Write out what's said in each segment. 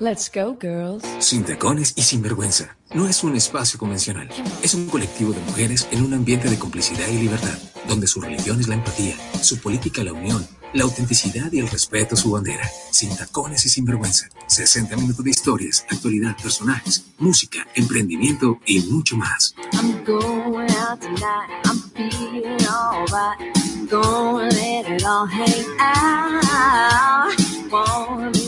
Let's go, girls. Sin tacones y sin vergüenza. No es un espacio convencional. Es un colectivo de mujeres en un ambiente de complicidad y libertad, donde su religión es la empatía, su política la unión, la autenticidad y el respeto a su bandera. Sin tacones y sin vergüenza. 60 minutos de historias, actualidad, personajes, música, emprendimiento y mucho más. I'm going out tonight. I'm feeling alright. Gonna let it all hang out. Wanna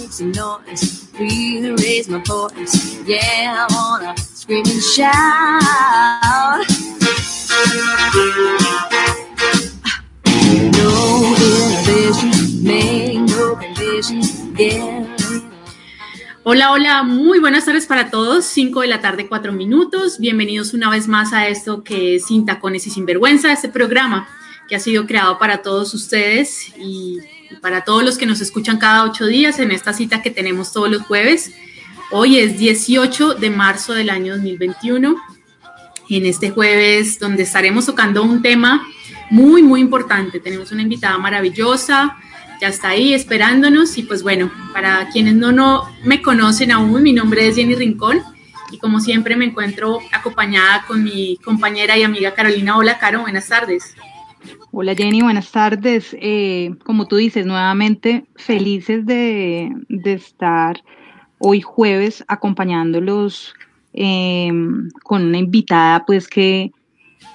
Hola, hola, muy buenas tardes para todos. 5 de la tarde, 4 minutos. Bienvenidos una vez más a esto que es Sin Tacones y Sin Vergüenza, este programa que ha sido creado para todos ustedes y para todos los que nos escuchan cada ocho días en esta cita que tenemos todos los jueves. Hoy es 18 de marzo del año 2021. En este jueves donde estaremos tocando un tema muy, muy importante. Tenemos una invitada maravillosa, ya está ahí esperándonos y pues bueno, para quienes no, no me conocen aún, mi nombre es Jenny Rincón y como siempre me encuentro acompañada con mi compañera y amiga Carolina. Hola, Caro, buenas tardes. Hola Jenny, buenas tardes. Eh, como tú dices, nuevamente felices de, estar hoy jueves acompañándolos em, con una invitada pues que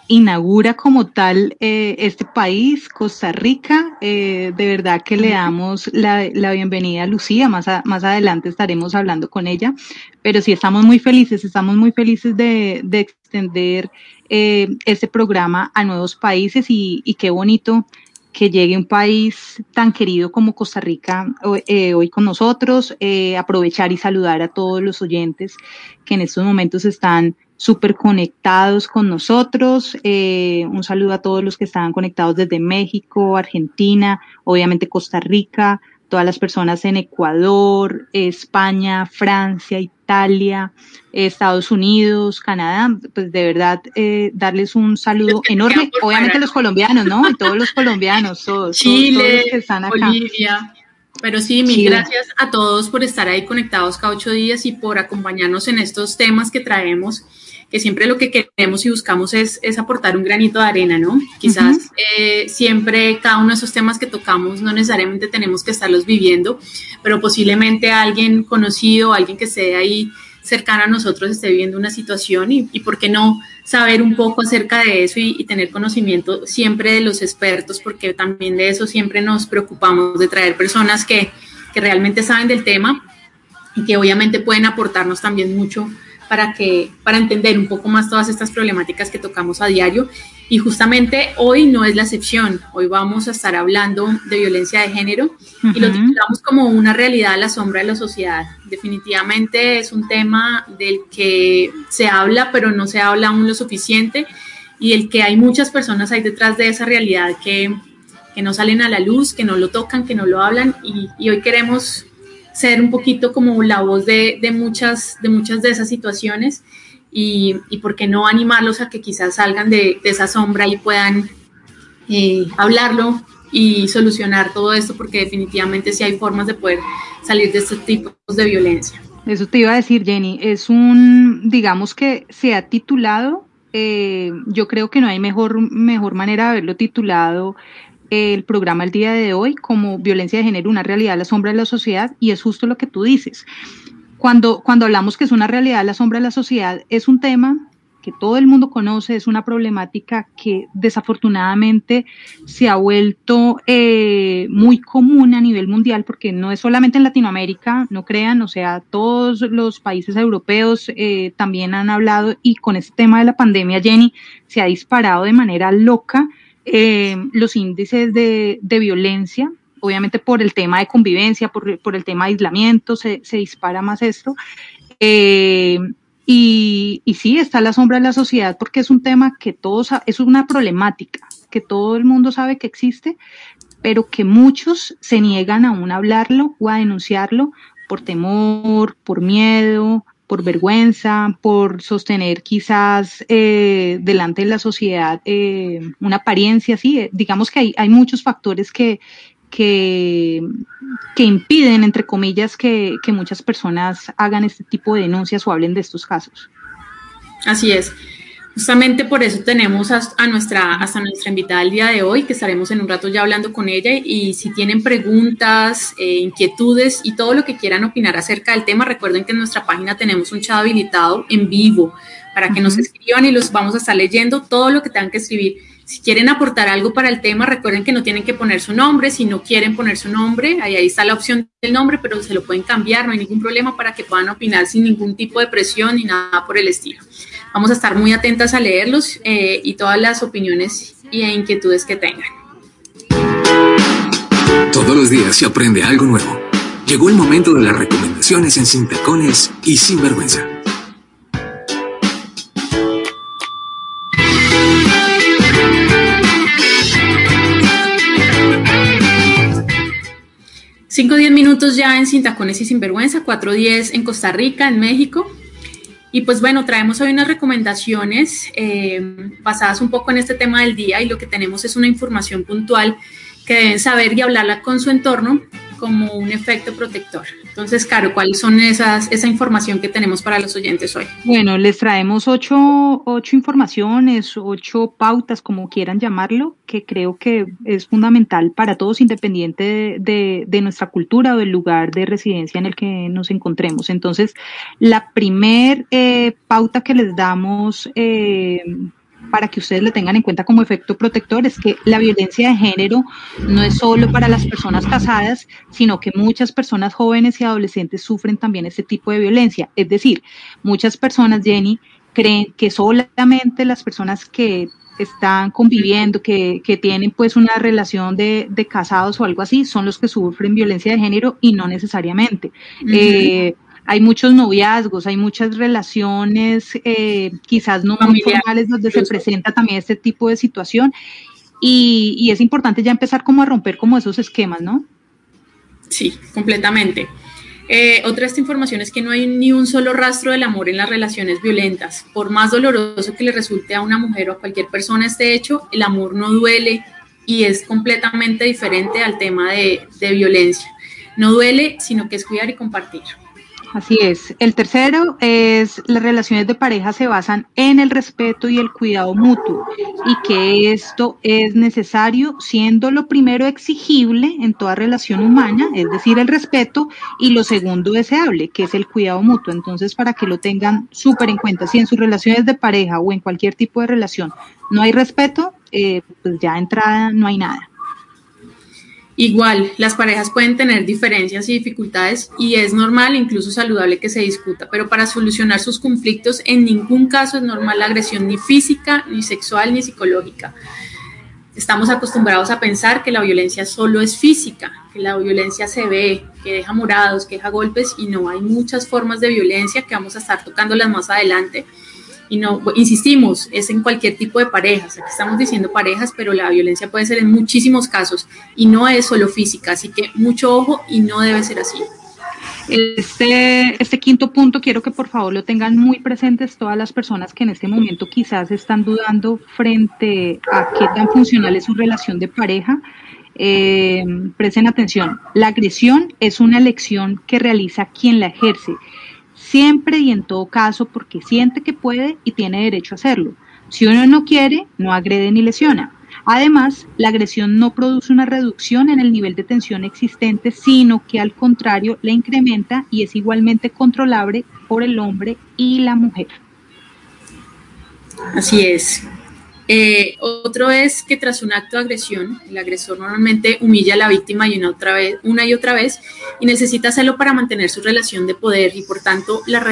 inaugura como tal eh, este país, Costa Rica. Eh, de verdad que le damos la, bienvenida a Lucía, más, más adelante estaremos hablando con ella, pero sí estamos muy felices, estamos muy felices de, de extender eh, este programa a nuevos países y, qué bonito que llegue un país tan querido como Costa Rica eh, hoy con nosotros, eh, aprovechar y saludar a todos los oyentes que en estos momentos están súper conectados con nosotros. un saludo a todos los que están conectados desde México, Argentina, obviamente Costa Rica, todas las personas en Ecuador, España, Francia, Italia, Estados Unidos, Canadá, pues de verdad eh, darles un saludo enorme, obviamente los colombianos, ¿no? Y todos los colombianos, todos, Chile, que están acá. Bolivia. Pero sí, mil gracias a todos por estar ahí conectados cada ocho días y por acompañarnos en estos temas que traemos que siempre lo que queremos y buscamos es, aportar un granito de arena, ¿no? Quizás eh, siempre cada uno de esos temas que tocamos no necesariamente tenemos que estarlos viviendo, pero posiblemente alguien conocido, alguien que esté ahí cercano a nosotros esté viviendo una situación y, por qué no saber un poco acerca de eso y, tener conocimiento siempre de los expertos, porque también de eso siempre nos preocupamos, de traer personas que, que realmente saben del tema y que obviamente pueden aportarnos también mucho para, que, para entender un poco más todas estas problemáticas que tocamos a diario. Y justamente hoy no es la excepción. Hoy vamos a estar hablando de violencia de género y lo titulamos como una realidad a la sombra de la sociedad. Definitivamente es un tema del que se habla, pero no se habla aún lo suficiente y el que hay muchas personas ahí detrás de esa realidad que, que no salen a la luz, que no lo tocan, que no lo hablan y, y hoy queremos ser un poquito como la voz de, de muchas, de muchas de esas situaciones y, y, por qué no animarlos a que quizás salgan de, esa sombra y puedan eh, hablarlo y solucionar todo esto, porque definitivamente sí hay formas de poder salir de estos tipos de violencia. Eso te iba a decir, Jenny, es un, digamos que se ha titulado, eh, yo creo que no hay mejor, mejor manera de haberlo titulado el programa el día de hoy como violencia de género, una realidad a la sombra de la sociedad, y es justo lo que tú dices. Cuando, cuando hablamos que es una realidad a la sombra de la sociedad, es un tema que todo el mundo conoce, es una problemática que desafortunadamente se ha vuelto eh, muy común a nivel mundial, porque no es solamente en Latinoamérica, no crean, o sea, todos los países europeos eh, también han hablado y con este tema de la pandemia, Jenny, se ha disparado de manera loca eh, los índices de, violencia, obviamente por el tema de convivencia, por, el tema de aislamiento, se, dispara más esto. Eh, y, y, sí, está la sombra de la sociedad porque es un tema que todos, es una problemática que todo el mundo sabe que existe, pero que muchos se niegan aún a hablarlo o a denunciarlo por temor, por miedo, por vergüenza, por sostener quizás eh, delante de la sociedad eh, una apariencia así. Digamos que hay, hay muchos factores que, que, que impiden, entre comillas, que, que muchas personas hagan este tipo de denuncias o hablen de estos casos. Así es. Justamente por eso tenemos a, nuestra, hasta nuestra invitada el día de hoy, que estaremos en un rato ya hablando con ella. Y si tienen preguntas, eh, inquietudes y todo lo que quieran opinar acerca del tema, recuerden que en nuestra página tenemos un chat habilitado en vivo para que nos escriban y los vamos a estar leyendo todo lo que tengan que escribir. Si quieren aportar algo para el tema, recuerden que no tienen que poner su nombre. Si no quieren poner su nombre, ahí, ahí está la opción del nombre, pero se lo pueden cambiar, no hay ningún problema para que puedan opinar sin ningún tipo de presión ni nada por el estilo. Vamos a estar muy atentas a leerlos eh, y todas las opiniones y inquietudes que tengan. Todos los días se aprende algo nuevo. Llegó el momento de las recomendaciones en Sin Tacones y Sin Vergüenza. Cinco o diez minutos ya en Sin Tacones y Sin Vergüenza, cuatro diez en Costa Rica, en México. Y pues bueno, traemos hoy unas recomendaciones eh, basadas un poco en este tema del día y lo que tenemos es una información puntual que deben saber y hablarla con su entorno como un efecto protector. Entonces, Caro, ¿cuáles son esas, esa información que tenemos para los oyentes hoy? Bueno, les traemos ocho, ocho informaciones, ocho pautas, como quieran llamarlo, que creo que es fundamental para todos, independiente de, de, nuestra cultura o del lugar de residencia en el que nos encontremos. Entonces, la primer eh, pauta que les damos eh, para que ustedes le tengan en cuenta como efecto protector es que la violencia de género no es solo para las personas casadas, sino que muchas personas jóvenes y adolescentes sufren también este tipo de violencia. Es decir, muchas personas, Jenny, creen que solamente las personas que están conviviendo, que, que tienen pues una relación de, de, casados o algo así, son los que sufren violencia de género y no necesariamente hay muchos noviazgos, hay muchas relaciones eh, quizás no muy formales donde se presenta también este tipo de situación y, y, es importante ya empezar como a romper como esos esquemas, ¿no? Sí, completamente. Eh, otra de esta información es que no hay ni un solo rastro del amor en las relaciones violentas. Por más doloroso que le resulte a una mujer o a cualquier persona este hecho, el amor no duele y es completamente diferente al tema de, de violencia. No duele, sino que es cuidar y compartir. Así es. El tercero es las relaciones de pareja se basan en el respeto y el cuidado mutuo y que esto es necesario siendo lo primero exigible en toda relación humana, es decir, el respeto y lo segundo deseable, que es el cuidado mutuo. Entonces, para que lo tengan súper en cuenta, si en sus relaciones de pareja o en cualquier tipo de relación no hay respeto, eh, pues ya entrada no hay nada. Igual, las parejas pueden tener diferencias y dificultades y es normal, incluso saludable que se discuta, pero para solucionar sus conflictos en ningún caso es normal la agresión ni física, ni sexual, ni psicológica. Estamos acostumbrados a pensar que la violencia solo es física, que la violencia se ve, que deja morados, que deja golpes y no, hay muchas formas de violencia que vamos a estar tocándolas más adelante y no, insistimos, es en cualquier tipo de parejas. Aquí estamos diciendo parejas, pero la violencia puede ser en muchísimos casos y no es solo física, así que mucho ojo y no debe ser así. Este, este quinto punto quiero que por favor lo tengan muy presentes todas las personas que en este momento quizás están dudando frente a qué tan funcional es su relación de pareja. Eh, presten atención, la agresión es una elección que realiza quien la ejerce siempre y en todo caso porque siente que puede y tiene derecho a hacerlo. Si uno no quiere, no agrede ni lesiona. Además, la agresión no produce una reducción en el nivel de tensión existente, sino que al contrario la incrementa y es igualmente controlable por el hombre y la mujer. Así es. Eh, otro es que tras un acto de agresión, el agresor normalmente humilla a la víctima y una, otra vez, una y otra vez y necesita hacerlo para mantener su relación de poder y por tanto la,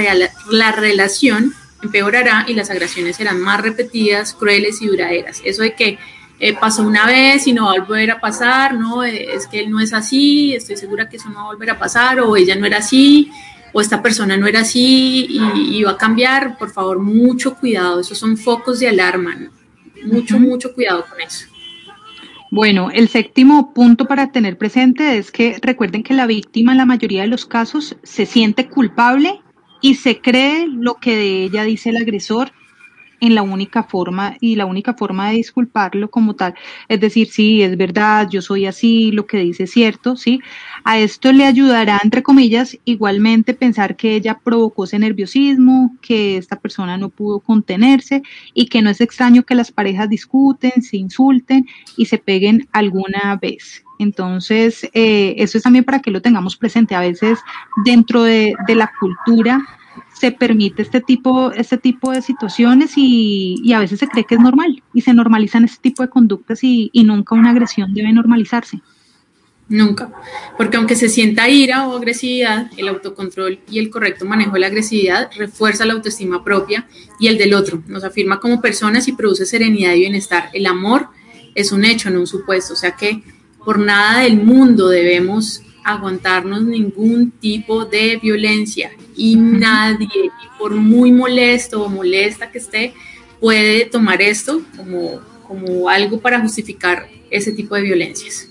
la relación empeorará y las agresiones serán más repetidas, crueles y duraderas. Eso de que eh, pasó una vez y no va a volver a pasar, no, eh, es que él no es así, estoy segura que eso no va a volver a pasar o ella no era así o esta persona no era así y, y va a cambiar, por favor, mucho cuidado, esos son focos de alarma. ¿no? Mucho, mucho cuidado con eso. Bueno, el séptimo punto para tener presente es que recuerden que la víctima en la mayoría de los casos se siente culpable y se cree lo que de ella dice el agresor en la única forma y la única forma de disculparlo como tal, es decir, sí, es verdad, yo soy así, lo que dice es cierto, sí. A esto le ayudará, entre comillas, igualmente pensar que ella provocó ese nerviosismo, que esta persona no pudo contenerse y que no es extraño que las parejas discuten, se insulten y se peguen alguna vez. Entonces, eh, eso es también para que lo tengamos presente. A veces dentro de, la cultura se permite este tipo, este tipo de situaciones y, a veces se cree que es normal y se normalizan este tipo de conductas y, y nunca una agresión debe normalizarse. Nunca, porque aunque se sienta ira o agresividad, el autocontrol y el correcto manejo de la agresividad refuerza la autoestima propia y el del otro, nos afirma como personas y produce serenidad y bienestar. El amor es un hecho, no un supuesto, o sea que por nada del mundo debemos aguantarnos ningún tipo de violencia y nadie, por muy molesto o molesta que esté, puede tomar esto como, como algo para justificar ese tipo de violencias.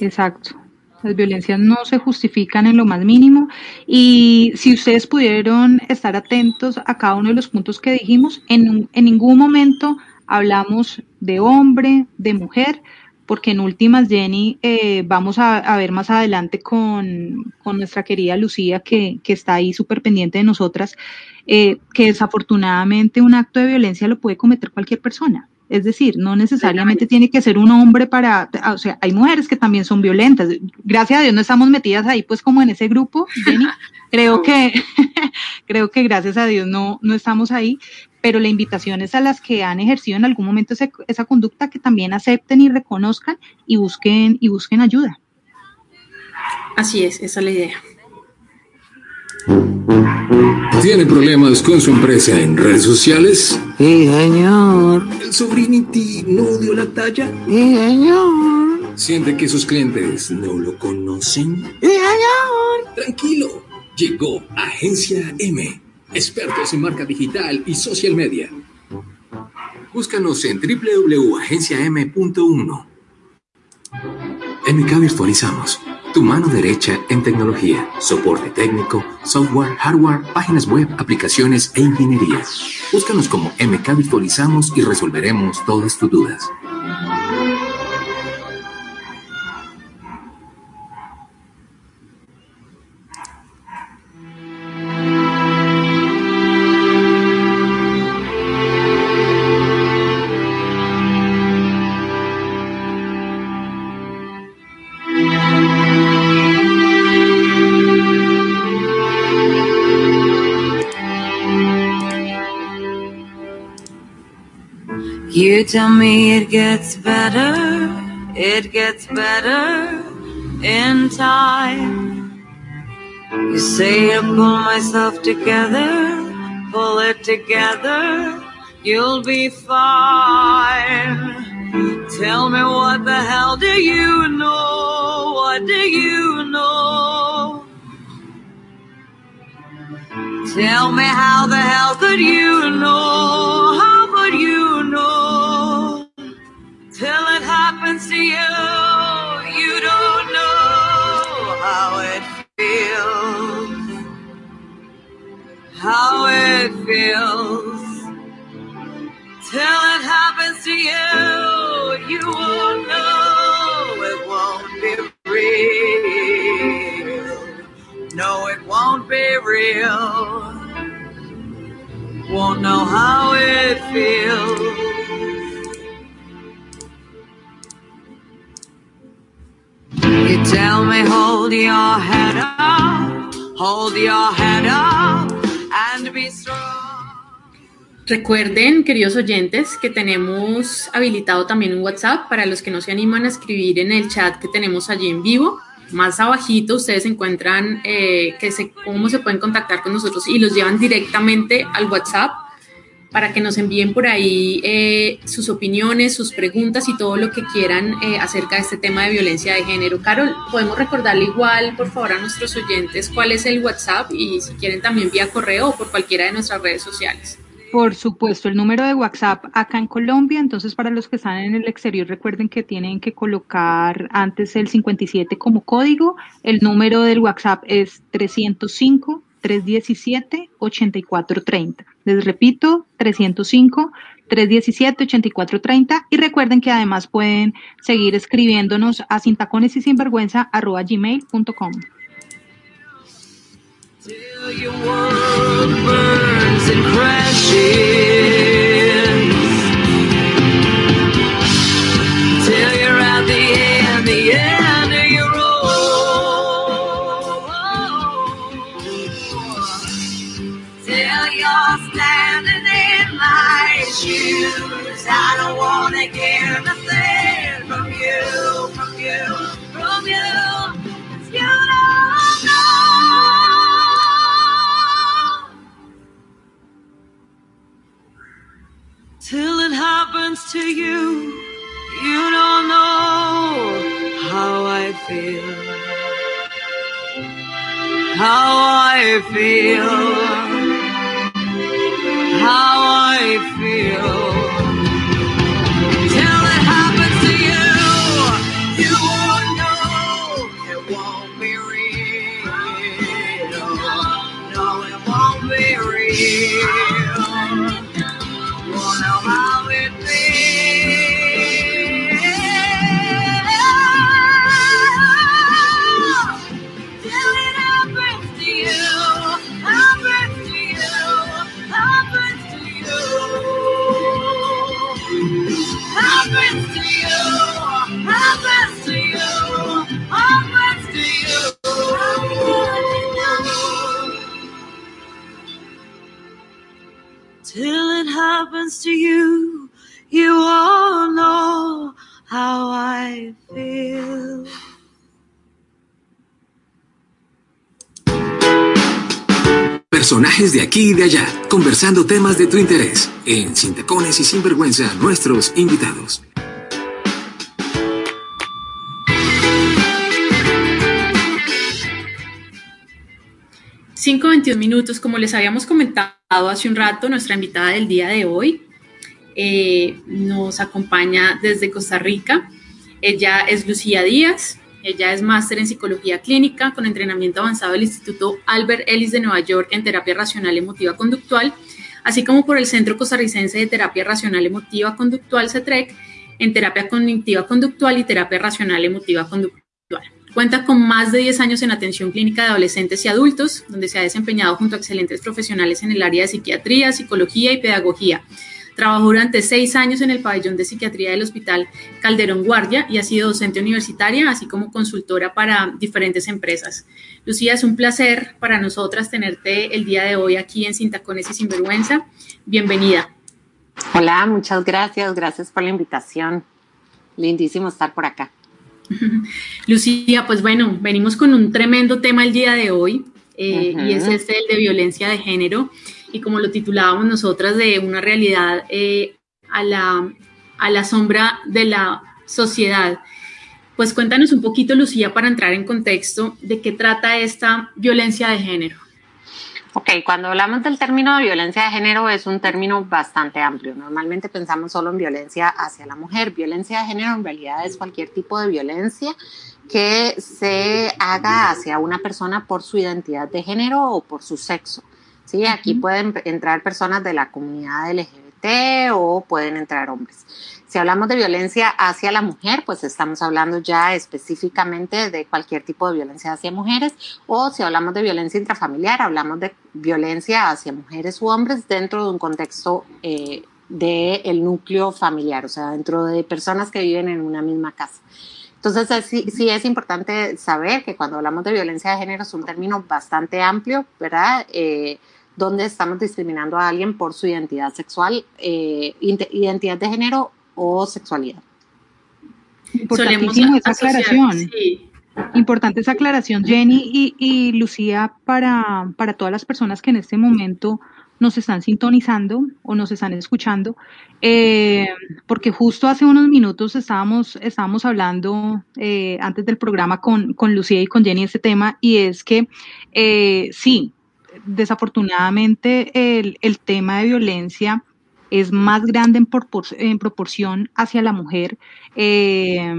Exacto. Las violencias no se justifican en lo más mínimo y si ustedes pudieron estar atentos a cada uno de los puntos que dijimos, en, en ningún momento hablamos de hombre, de mujer, porque en últimas, Jenny, eh, vamos a, ver más adelante con, nuestra querida Lucía, que, está ahí súper pendiente de nosotras, eh, que desafortunadamente un acto de violencia lo puede cometer cualquier persona. Es decir, no necesariamente tiene que ser un hombre para, o sea, hay mujeres que también son violentas. Gracias a Dios no estamos metidas ahí, pues como en ese grupo, Jenny. Creo que, creo que gracias a Dios no, no estamos ahí, pero la invitación es a las que han ejercido en algún momento esa conducta que también acepten y reconozcan y busquen, y busquen ayuda. Así es, esa es la idea. ¿Tiene problemas con su empresa en redes sociales? Sí, señor. ¿El Sobrinity no dio la talla? Sí, señor. ¿Siente que sus clientes no lo conocen? Sí, señor. Tranquilo, llegó Agencia M expertos en marca digital y social media. Búscanos en www.agenciam.1. MK Virtualizamos, tu mano derecha en tecnología, soporte técnico, software, hardware, páginas web, aplicaciones e ingeniería. Búscanos como MK Virtualizamos y resolveremos todas tus dudas. You tell me it gets better, it gets better in time. You say to pull myself together, pull it together, you'll be fine. Tell me what the hell do you know? What do you know? Tell me how the hell could you know? How it feels. Till it happens to you, you won't know. It won't be real. No, it won't be real. Won't know how it feels. You tell me, hold your head up, hold your head up. Recuerden, queridos oyentes, que tenemos habilitado también un WhatsApp para los que no se animan a escribir en el chat que tenemos allí en vivo. Más abajito ustedes encuentran eh, que se, cómo se pueden contactar con nosotros y los llevan directamente al WhatsApp para que nos envíen por ahí eh, sus opiniones, sus preguntas y todo lo que quieran eh, acerca de este tema de violencia de género. Carol, podemos recordarle igual, por favor, a nuestros oyentes cuál es el WhatsApp y si quieren también vía correo o por cualquiera de nuestras redes sociales. Por supuesto, el número de WhatsApp acá en Colombia, entonces para los que están en el exterior recuerden que tienen que colocar antes el 57 como código. El número del WhatsApp es 305 305-317-8430. Les repito, 305-317-8430 y recuerden que además pueden seguir escribiéndonos a sintacones y sinvergüenza gmail.com. I Till it happens to you, you don't know how I feel. How I feel. How I feel. Happens to you, you all know how I feel. Personajes de aquí y de allá, conversando temas de tu interés. En Sin Tacones y Sin Vergüenza, nuestros invitados. 5.21 minutos, como les habíamos comentado hace un rato, nuestra invitada del día de hoy eh, nos acompaña desde Costa Rica. Ella es Lucía Díaz, ella es máster en psicología clínica con entrenamiento avanzado del Instituto Albert Ellis de Nueva York en terapia racional emotiva conductual, así como por el Centro Costarricense de Terapia Racional Emotiva Conductual CETREC en terapia cognitiva conductual y terapia racional emotiva conductual. Cuenta con más de 10 años en atención clínica de adolescentes y adultos, donde se ha desempeñado junto a excelentes profesionales en el área de psiquiatría, psicología y pedagogía. Trabajó durante seis años en el pabellón de psiquiatría del Hospital Calderón Guardia y ha sido docente universitaria, así como consultora para diferentes empresas. Lucía, es un placer para nosotras tenerte el día de hoy aquí en Sin Tacones y Sinvergüenza. Bienvenida. Hola, muchas gracias. Gracias por la invitación. Lindísimo estar por acá. Lucía, pues bueno, venimos con un tremendo tema el día de hoy eh, y es este el de violencia de género y como lo titulábamos nosotras de una realidad eh, a, la, a la sombra de la sociedad. Pues cuéntanos un poquito, Lucía, para entrar en contexto de qué trata esta violencia de género. Ok, cuando hablamos del término de violencia de género es un término bastante amplio. Normalmente pensamos solo en violencia hacia la mujer. Violencia de género en realidad es cualquier tipo de violencia que se haga hacia una persona por su identidad de género o por su sexo. ¿sí? Aquí pueden entrar personas de la comunidad LGBT o pueden entrar hombres. Si hablamos de violencia hacia la mujer, pues estamos hablando ya específicamente de cualquier tipo de violencia hacia mujeres, o si hablamos de violencia intrafamiliar, hablamos de violencia hacia mujeres u hombres dentro de un contexto eh, del núcleo familiar, o sea, dentro de personas que viven en una misma casa. Entonces, sí, sí, es importante saber que cuando hablamos de violencia de género es un término bastante amplio, ¿verdad? Eh, donde estamos discriminando a alguien por su identidad sexual, eh, identidad de género o sexualidad. Importantísimo esa aclaración. Importante esa aclaración, Jenny y, Lucía, para, para todas las personas que en este momento nos están sintonizando o nos están escuchando, eh, porque justo hace unos minutos estábamos, estábamos hablando eh, antes del programa con, con, Lucía y con Jenny este tema, y es que eh, sí, desafortunadamente el, el tema de violencia es más grande en, proporción hacia la mujer, eh,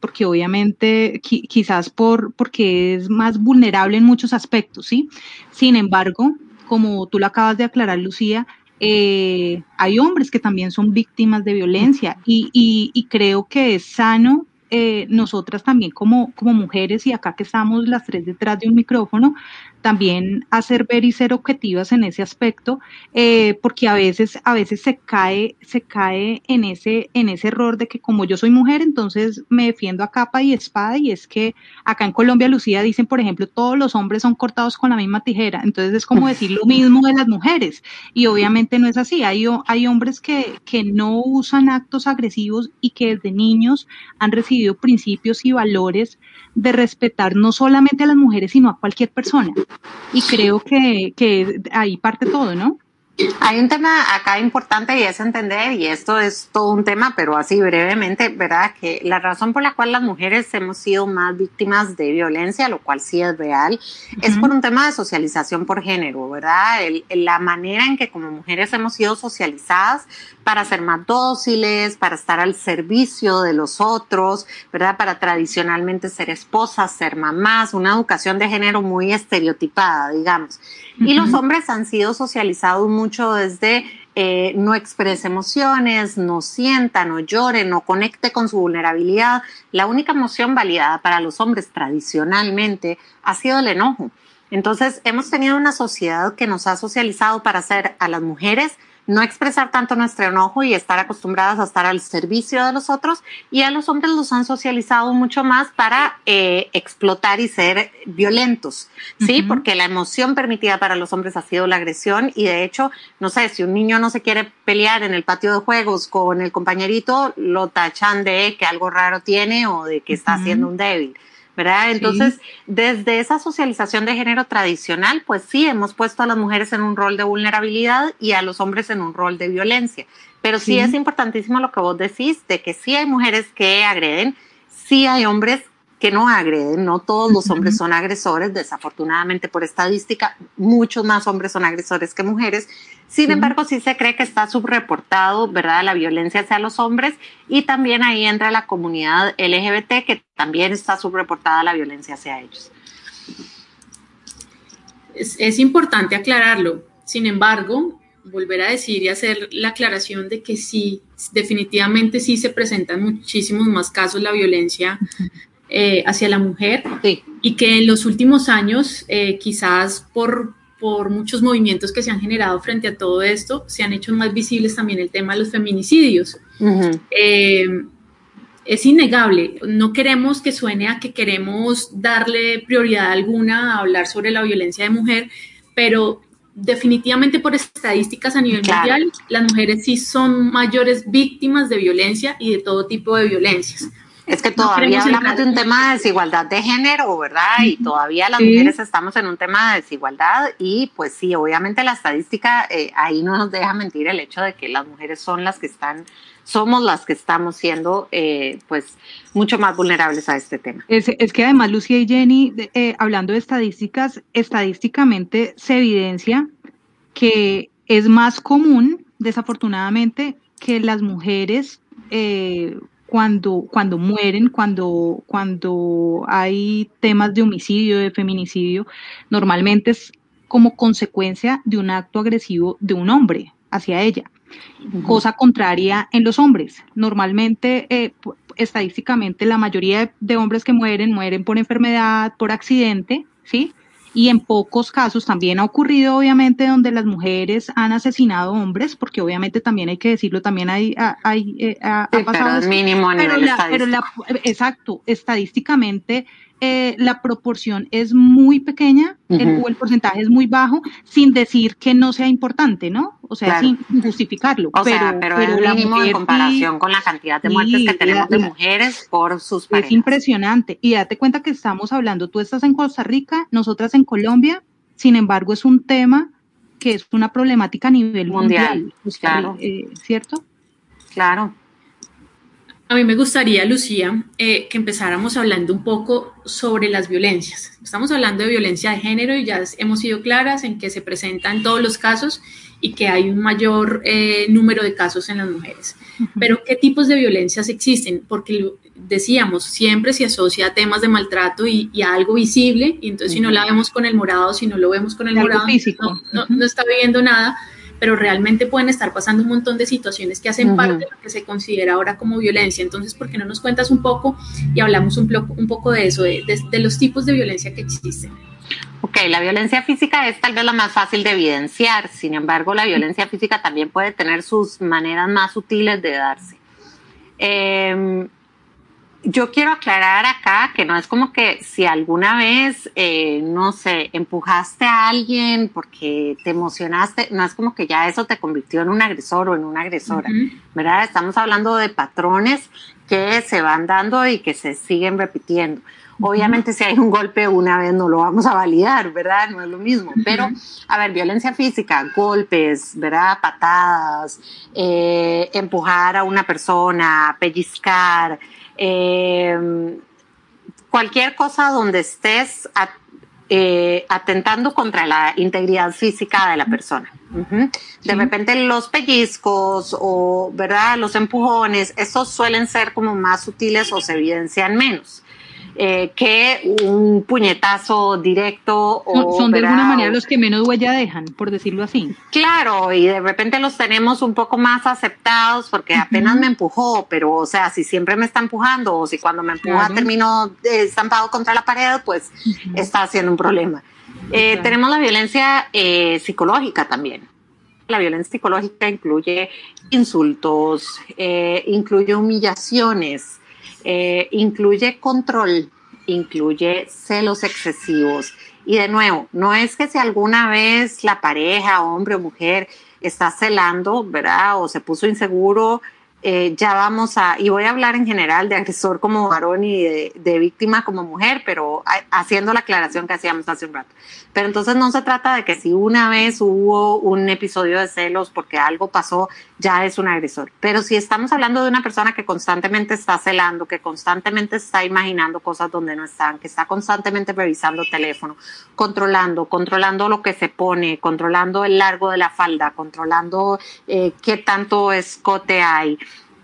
porque obviamente quizás por, porque es más vulnerable en muchos aspectos, ¿sí? Sin embargo, como tú lo acabas de aclarar, Lucía, eh, hay hombres que también son víctimas de violencia y, y, creo que es sano eh, nosotras también como, como mujeres y acá que estamos las tres detrás de un micrófono, también hacer ver y ser objetivas en ese aspecto, eh, porque a veces, a veces se cae, se cae en ese, en ese error de que como yo soy mujer, entonces me defiendo a capa y espada, y es que acá en Colombia, Lucía, dicen, por ejemplo, todos los hombres son cortados con la misma tijera, entonces es como decir lo mismo de las mujeres, y obviamente no es así, hay, hay hombres que, que no usan actos agresivos y que desde niños han recibido principios y valores de respetar no solamente a las mujeres, sino a cualquier persona. Y creo que, que ahí parte todo, ¿no? Hay un tema acá importante y es entender, y esto es todo un tema, pero así brevemente, ¿verdad? Que la razón por la cual las mujeres hemos sido más víctimas de violencia, lo cual sí es real, es por un tema de socialización por género, ¿verdad? la manera en que como mujeres hemos sido socializadas para ser más dóciles, para estar al servicio de los otros, ¿verdad? Para tradicionalmente ser esposas, ser mamás, una educación de género muy estereotipada, digamos. Y los hombres han sido socializados mucho desde eh, no exprese emociones, no sienta, no llore, no conecte con su vulnerabilidad. La única emoción validada para los hombres tradicionalmente ha sido el enojo. Entonces, hemos tenido una sociedad que nos ha socializado para hacer a las mujeres no expresar tanto nuestro enojo y estar acostumbradas a estar al servicio de los otros y a los hombres los han socializado mucho más para eh, explotar y ser violentos, ¿sí? Porque la emoción permitida para los hombres ha sido la agresión y de hecho, no sé, si un niño no se quiere pelear en el patio de juegos con el compañerito, lo tachan de que algo raro tiene o de que está haciendo un débil. ¿Verdad? Entonces, desde esa socialización de género tradicional, pues sí, hemos puesto a las mujeres en un rol de vulnerabilidad y a los hombres en un rol de violencia. Pero sí, es importantísimo lo que vos decís, de que sí hay mujeres que agreden, sí hay hombres que no agreden, no todos los hombres son agresores, desafortunadamente por estadística, muchos más hombres son agresores que mujeres. Sin embargo, sí se cree que está subreportado, ¿verdad?, la violencia hacia los hombres y también ahí entra la comunidad LGBT que también está subreportada la violencia hacia ellos. Es, es importante aclararlo. Sin embargo, volver a decir y hacer la aclaración de que sí, definitivamente sí se presentan muchísimos más casos la violencia eh, hacia la mujer y que en los últimos años, eh, quizás por, por muchos movimientos que se han generado frente a todo esto, se han hecho más visibles también el tema de los feminicidios. Eh, es innegable, no queremos que suene a que queremos darle prioridad alguna a hablar sobre la violencia de mujer, pero definitivamente por estadísticas a nivel mundial, las mujeres sí son mayores víctimas de violencia y de todo tipo de violencias. Es que todavía hablamos de un tema de desigualdad de género, ¿verdad? Y todavía las mujeres estamos en un tema de desigualdad y pues sí, obviamente la estadística eh, ahí no nos deja mentir el hecho de que las mujeres son las que están, somos las que estamos siendo eh, pues mucho más vulnerables a este tema. Es, que además Lucía y Jenny, eh, hablando de estadísticas, estadísticamente se evidencia que es más común, desafortunadamente, que las mujeres cuando, cuando mueren, cuando, cuando hay temas de homicidio, de feminicidio, normalmente es como consecuencia de un acto agresivo de un hombre hacia ella. Cosa contraria en los hombres. Normalmente, eh, estadísticamente, la mayoría de hombres que mueren mueren por enfermedad, por accidente, ¿sí? Y en pocos casos también ha ocurrido obviamente donde las mujeres han asesinado hombres, porque obviamente también hay que decirlo, también hay, hay eh, ha, pasado. Pero mínimo a nivel pero exacto, estadísticamente eh, la proporción es muy pequeña el, o el porcentaje es muy bajo, sin decir que no sea importante, ¿no? O sea, sin justificarlo. O pero, sea, pero, es mínimo en comparación con la cantidad de muertes que tenemos de mujeres por sus parejas. Es impresionante. Y date cuenta que estamos hablando, tú estás en Costa Rica, nosotras en Colombia, sin embargo, es un tema que es una problemática a nivel mundial. claro. Eh, ¿Cierto? Claro. A mí me gustaría, Lucía, eh, que empezáramos hablando un poco sobre las violencias. Estamos hablando de violencia de género y ya hemos sido claras en que se presenta en todos los casos y que hay un mayor eh, número de casos en las mujeres. Pero ¿qué tipos de violencias existen? Porque decíamos, siempre se asocia a temas de maltrato y, a algo visible, y entonces si no la vemos con el morado, si no lo vemos con el morado, físico. No, está viviendo nada, pero realmente pueden estar pasando un montón de situaciones que hacen parte de lo que se considera ahora como violencia. Entonces, ¿por qué no nos cuentas un poco y hablamos un, poco, un poco de eso, de, de los tipos de violencia que existen? Ok, la violencia física es tal vez la más fácil de evidenciar, sin embargo, la violencia física también puede tener sus maneras más sutiles de darse. Em, yo quiero aclarar acá que no es como que si alguna vez, eh, no sé, empujaste a alguien porque te emocionaste, no es como que ya eso te convirtió en un agresor o en una agresora, ¿verdad? Estamos hablando de patrones que se van dando y que se siguen repitiendo. Obviamente si hay un golpe una vez no lo vamos a validar, ¿verdad? No es lo mismo. Pero, a ver, violencia física, golpes, ¿verdad? Patadas, eh, empujar a una persona, pellizcar, eh, cualquier cosa donde estés eh, atentando contra la integridad física de la persona. De repente los pellizcos o, ¿verdad? Los empujones, esos suelen ser como más sutiles o se evidencian menos. Eh, que un puñetazo directo. O, son de alguna manera los que menos huella dejan, por decirlo así. Claro, y de repente los tenemos un poco más aceptados porque apenas me empujó, pero o sea, si siempre me está empujando o si cuando me empuja termino estampado contra la pared, pues está haciendo un problema. Eh, tenemos la violencia eh, psicológica también. La violencia psicológica incluye insultos, incluye humillaciones, eh, incluye control, incluye celos excesivos. Y de nuevo, no es que si alguna vez la pareja, hombre o mujer, está celando, ¿verdad? O se puso inseguro, eh, ya vamos a, y voy a hablar en general de agresor como varón y de, víctima como mujer, pero haciendo la aclaración que hacíamos hace un rato. Pero entonces no se trata de que si una vez hubo un episodio de celos porque algo pasó, ya es un agresor. Pero si estamos hablando de una persona que constantemente está celando, que constantemente está imaginando cosas donde no están, que está constantemente revisando teléfono, controlando, controlando lo que se pone, controlando el largo de la falda, controlando eh, qué tanto escote hay,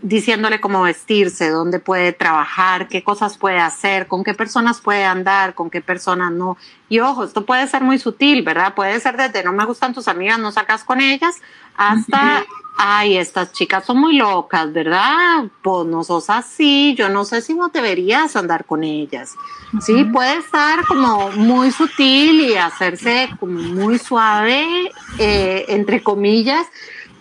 diciéndole cómo vestirse, dónde puede trabajar, qué cosas puede hacer, con qué personas puede andar, con qué personas no. Y ojo, esto puede ser muy sutil, ¿verdad? Puede ser desde no me gustan tus amigas, no sacas con ellas, hasta, ay, estas chicas son muy locas, ¿verdad? Pues no sos así, yo no sé si no deberías andar con ellas. Sí, puede estar como muy sutil y hacerse como muy suave, eh, entre comillas,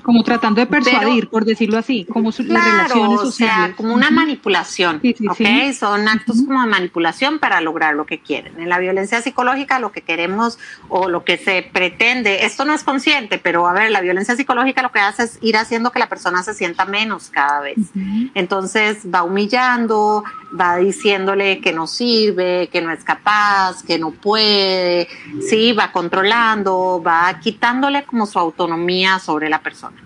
como tratando de persuadir, por decirlo así, como las relaciones sociales. O sea, como una manipulación, Son actos como de manipulación para lograr lo que quieren. En la violencia psicológica lo que queremos o lo que se pretende, esto no es consciente, pero a ver, la violencia psicológica lo que hace es ir haciendo que la persona se sienta menos cada vez. Entonces va humillando, va diciéndole que no sirve, que no es capaz, que no puede, sí, va controlando, va quitándole como su autonomía sobre la persona.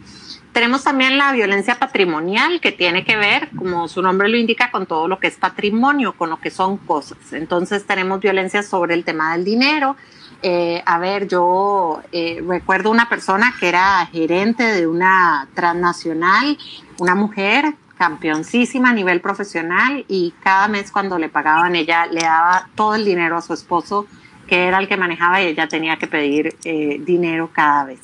Tenemos también la violencia patrimonial que tiene que ver, como su nombre lo indica, con todo lo que es patrimonio, con lo que son cosas. Entonces tenemos violencia sobre el tema del dinero. Eh, a ver, yo eh, recuerdo una persona que era gerente de una transnacional, una mujer campeoncísima a nivel profesional y cada mes cuando le pagaban ella le daba todo el dinero a su esposo que era el que manejaba y ella tenía que pedir eh, dinero cada vez.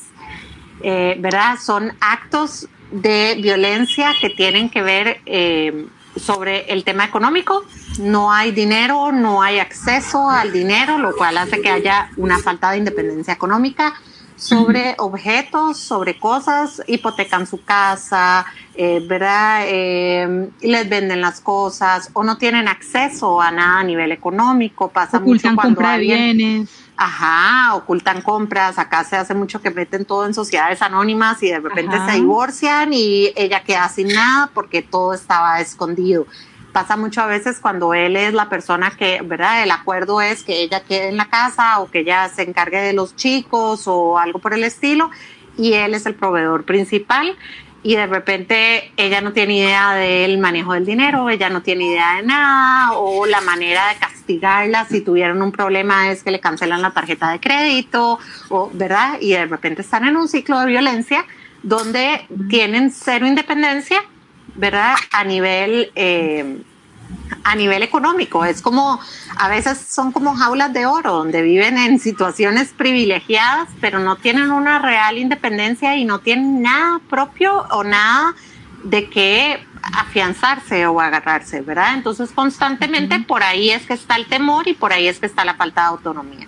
Eh, ¿verdad? Son actos de violencia que tienen que ver eh, sobre el tema económico. No hay dinero, no hay acceso al dinero, lo cual hace que haya una falta de independencia económica sobre objetos, sobre cosas, hipotecan su casa, eh, ¿verdad? les venden las cosas o no tienen acceso a nada a nivel económico. Pasa mucho cuando alguien, bienes Ajá, ocultan compras. Acá se hace mucho que meten todo en sociedades anónimas y de repente se divorcian y ella queda sin nada porque todo estaba escondido. Pasa mucho a veces cuando él es la persona que, ¿verdad? El acuerdo es que ella quede en la casa o que ella se encargue de los chicos o algo por el estilo y él es el proveedor principal y de repente ella no tiene idea del manejo del dinero, ella no tiene idea de nada, o la manera de castigarla si tuvieron un problema es que le cancelan la tarjeta de crédito, o, ¿verdad? Y de repente están en un ciclo de violencia donde tienen cero independencia, ¿verdad? A nivel, eh, a nivel económico. Es como, a veces son como jaulas de oro, donde viven en situaciones privilegiadas, pero no tienen una real independencia y no tienen nada propio o nada de qué afianzarse o agarrarse, ¿verdad? Entonces constantemente por ahí es que está el temor y por ahí es que está la falta de autonomía.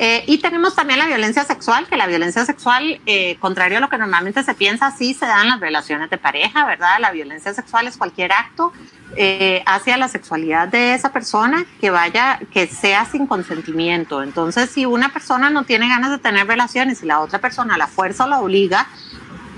Eh, y tenemos también la violencia sexual, que la violencia sexual, eh, contrario a lo que normalmente se piensa, sí se da en las relaciones de pareja, ¿verdad? La violencia sexual es cualquier acto eh, hacia la sexualidad de esa persona que vaya, que sea sin consentimiento. Entonces, si una persona no tiene ganas de tener relaciones y la otra persona la fuerza o la obliga,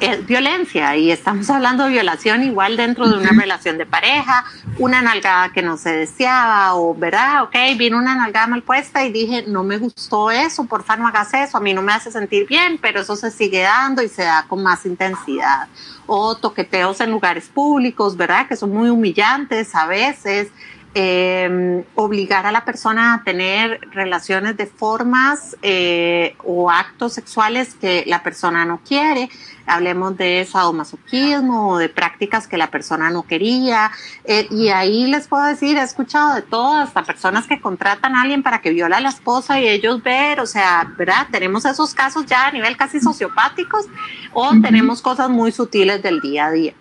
es violencia y estamos hablando de violación igual dentro de una relación de pareja, una nalgada que no se deseaba o, ¿verdad? Ok, vino una nalgada mal puesta y dije, no me gustó eso, porfa no hagas eso, a mí no me hace sentir bien, pero eso se sigue dando y se da con más intensidad. O toqueteos en lugares públicos, ¿verdad? Que son muy humillantes a veces. Eh, obligar a la persona a tener relaciones de formas eh, o actos sexuales que la persona no quiere hablemos de sadomasoquismo o de prácticas que la persona no quería. Eh, y ahí les puedo decir, he escuchado de todo, hasta personas que contratan a alguien para que viola a la esposa y ellos ver, o sea, ¿verdad? Tenemos esos casos ya a nivel casi sociopáticos o tenemos cosas muy sutiles del día a día.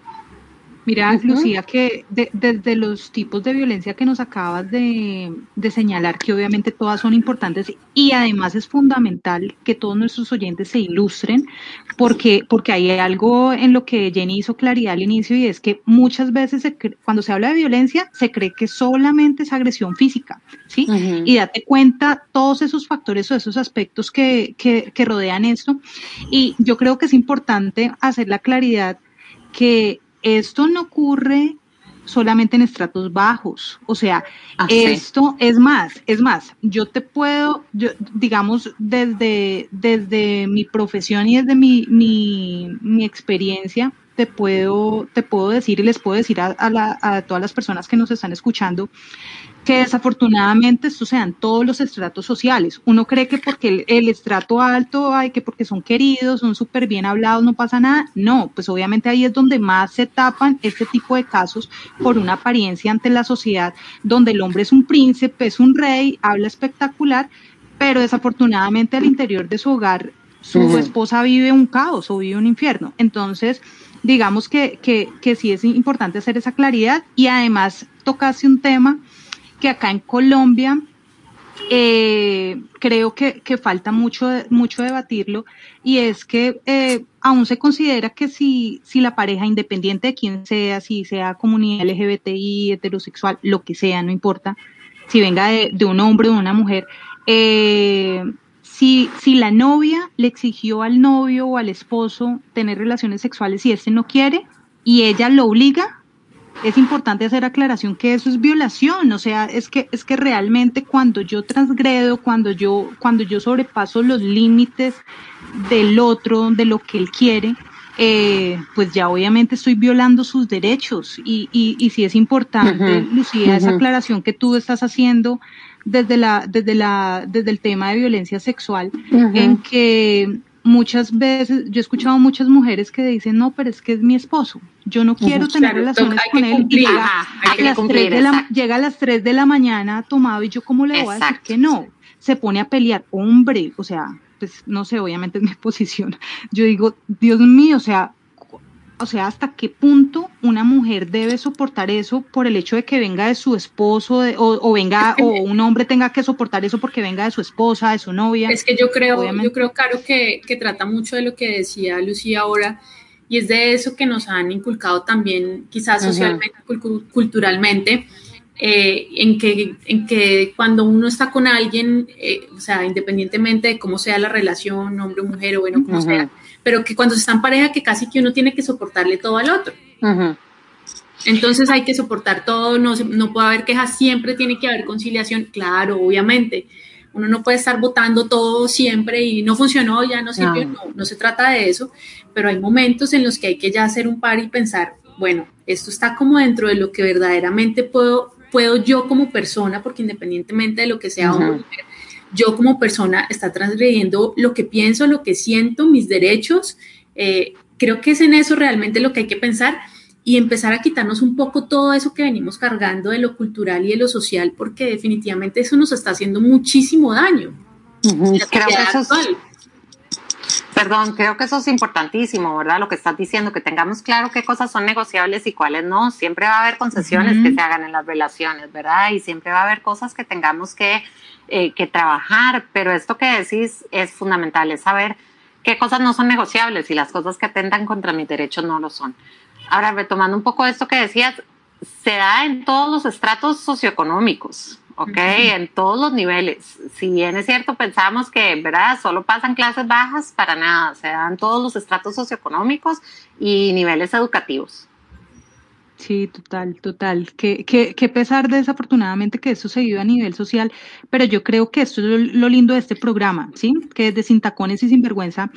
Mira, Lucía, que desde los tipos de violencia que nos acabas de, señalar, que obviamente todas son importantes y además es fundamental que todos nuestros oyentes se ilustren, porque, porque hay algo en lo que Jenny hizo claridad al inicio y es que muchas veces cuando se habla de violencia se cree que solamente es agresión física, ¿sí? Y date cuenta todos esos factores o esos aspectos que, que, que rodean esto. Y yo creo que es importante hacer la claridad que esto no ocurre solamente en estratos bajos. O sea, ah, esto es más, es más, yo te puedo, yo, digamos, desde, desde mi profesión y desde mi, mi, mi experiencia, te puedo, te puedo decir y les puedo decir a, a todas las personas que nos están escuchando que desafortunadamente esto se todos los estratos sociales. Uno cree que porque el, estrato alto, hay que porque son queridos, son súper bien hablados, no pasa nada. No, pues obviamente ahí es donde más se tapan este tipo de casos por una apariencia ante la sociedad, donde el hombre es un príncipe, es un rey, habla espectacular, pero desafortunadamente al interior de su hogar su esposa vive un caos o vive un infierno. Entonces, digamos que, que, que sí es importante hacer esa claridad y además tocarse un tema que acá en Colombia eh, creo que, falta mucho, mucho debatirlo y es que eh, aún se considera que si, si la pareja, independiente de quién sea, si sea comunidad LGBTI, heterosexual, lo que sea, no importa, si venga de, un hombre o de una mujer, eh, si, si la novia le exigió al novio o al esposo tener relaciones sexuales y este no quiere y ella lo obliga, es importante hacer aclaración que eso es violación, o sea, es que es que realmente cuando yo transgredo, cuando yo cuando yo sobrepaso los límites del otro, de lo que él quiere, eh, pues ya obviamente estoy violando sus derechos. Y, y, y sí es importante, Lucía, esa aclaración que tú estás haciendo desde la desde la desde el tema de violencia sexual, en que muchas veces, yo he escuchado muchas mujeres que dicen, no, pero es que es mi esposo, yo no quiero tener relaciones con él y llega, a las 3 de la, llega a las 3 de la mañana tomado y yo cómo le voy a decir que no, se pone a pelear, hombre, o sea, pues no sé, obviamente es mi posición, yo digo, Dios mío, o sea, o sea, hasta qué punto una mujer debe soportar eso por el hecho de que venga de su esposo o, venga o un hombre tenga que soportar eso porque venga de su esposa, de su novia. Es que yo creo, yo creo, Caro, que, que trata mucho de lo que decía Lucía ahora y es de eso que nos han inculcado también, quizás socialmente, culturalmente. Eh, en, que, en que cuando uno está con alguien, eh, o sea, independientemente de cómo sea la relación, hombre o mujer, o bueno, como sea, pero que cuando se está en pareja que casi que uno tiene que soportarle todo al otro. Entonces hay que soportar todo, no, no puede haber quejas, siempre tiene que haber conciliación, claro, obviamente. Uno no puede estar votando todo siempre y no funcionó, ya no sirvió, no. no, se trata de eso, pero hay momentos en los que hay que ya hacer un par y pensar, bueno, esto está como dentro de lo que verdaderamente puedo, puedo yo como persona, porque independientemente de lo que sea hombre yo como persona está transgrediendo lo que pienso, lo que siento, mis derechos. Eh, creo que es en eso realmente lo que hay que pensar y empezar a quitarnos un poco todo eso que venimos cargando de lo cultural y de lo social, porque definitivamente eso nos está haciendo muchísimo daño. Creo que eso es, perdón, creo que eso es importantísimo, ¿verdad? Lo que estás diciendo, que tengamos claro qué cosas son negociables y cuáles no. Siempre va a haber concesiones que se hagan en las relaciones, ¿verdad? Y siempre va a haber cosas que tengamos que, eh, que trabajar, pero esto que decís es fundamental, es saber qué cosas no son negociables y las cosas que atentan contra mis derechos no lo son. Ahora, retomando un poco esto que decías, se da en todos los estratos socioeconómicos, ¿ok? En todos los niveles. Si bien es cierto, pensamos que, ¿verdad? Solo pasan clases bajas, para nada. Se dan todos los estratos socioeconómicos y niveles educativos. Sí, total, total. Que, que, que, pesar desafortunadamente que eso se vive a nivel social, pero yo creo que esto es lo, lindo de este programa, ¿sí? Que desde Sin Tacones y Sin Vergüenza,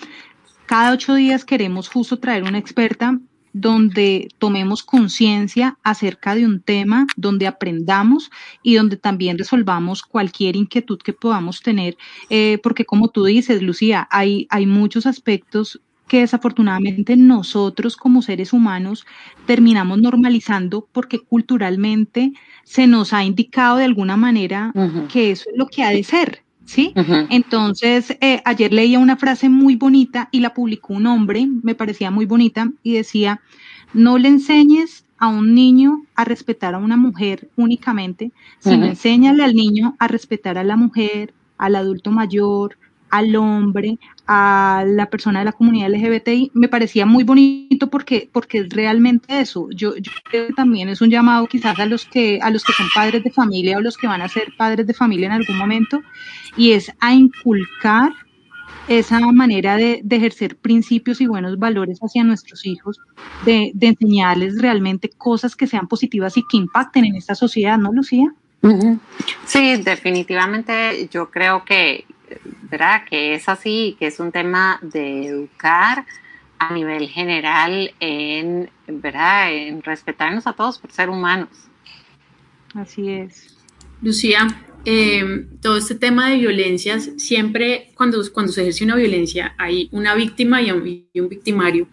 cada ocho días queremos justo traer una experta donde tomemos conciencia acerca de un tema, donde aprendamos y donde también resolvamos cualquier inquietud que podamos tener, eh, porque como tú dices, Lucía, hay, hay muchos aspectos que desafortunadamente nosotros como seres humanos terminamos normalizando porque culturalmente se nos ha indicado de alguna manera que eso es lo que ha de ser. ¿Sí? Entonces, eh, ayer leía una frase muy bonita y la publicó un hombre, me parecía muy bonita, y decía, no le enseñes a un niño a respetar a una mujer únicamente, sino enséñale al niño a respetar a la mujer, al adulto mayor, al hombre, a la persona de la comunidad LGBTI, me parecía muy bonito porque, porque es realmente eso. Yo, creo que también es un llamado quizás a los que, a los que son padres de familia o los que van a ser padres de familia en algún momento, y es a inculcar esa manera de, ejercer principios y buenos valores hacia nuestros hijos, de, enseñarles realmente cosas que sean positivas y que impacten en esta sociedad, ¿no, Lucía? Sí, definitivamente yo creo que, ¿verdad? Que es así, que es un tema de educar a nivel general en, ¿verdad? En respetarnos a todos por ser humanos. Así es. Lucía, eh, todo este tema de violencias, siempre cuando, cuando se ejerce una violencia hay una víctima y un, victimario.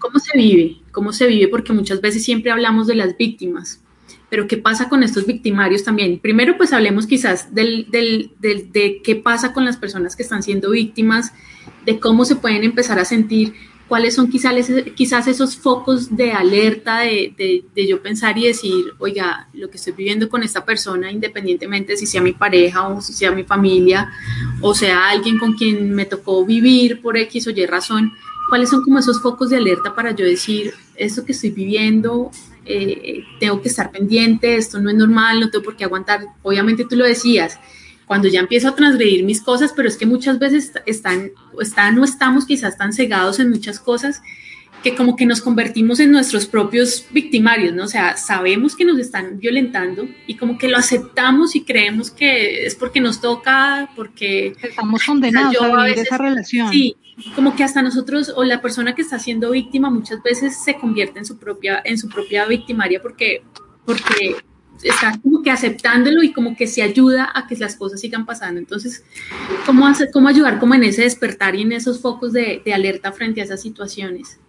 ¿Cómo se vive? ¿Cómo se vive? Porque muchas veces siempre hablamos de las víctimas, pero ¿qué pasa con estos victimarios también? Primero, pues hablemos quizás del, del, del, de qué pasa con las personas que están siendo víctimas, de cómo se pueden empezar a sentir, cuáles son quizás, quizás esos focos de alerta de, de, de, yo pensar y decir, oiga, lo que estoy viviendo con esta persona, independientemente si sea mi pareja o si sea mi familia o sea alguien con quien me tocó vivir por X o Y razón, cuáles son como esos focos de alerta para yo decir, esto que estoy viviendo eh, tengo que estar pendiente, esto no es normal, no tengo por qué aguantar. Obviamente tú lo decías, cuando ya empiezo a transgredir mis cosas, pero es que muchas veces están, están no estamos quizás tan cegados en muchas cosas que como que nos convertimos en nuestros propios victimarios, ¿no? O sea, sabemos que nos están violentando y como que lo aceptamos y creemos que es porque nos toca, porque... Estamos condenados a, vivir esa relación. Sí, como que hasta nosotros o la persona que está siendo víctima muchas veces se convierte en su propia, en su propia victimaria porque, porque está como que aceptándolo y como que se ayuda a que las cosas sigan pasando. Entonces, ¿cómo, hacer, cómo ayudar como en ese despertar y en esos focos de, de alerta frente a esas situaciones?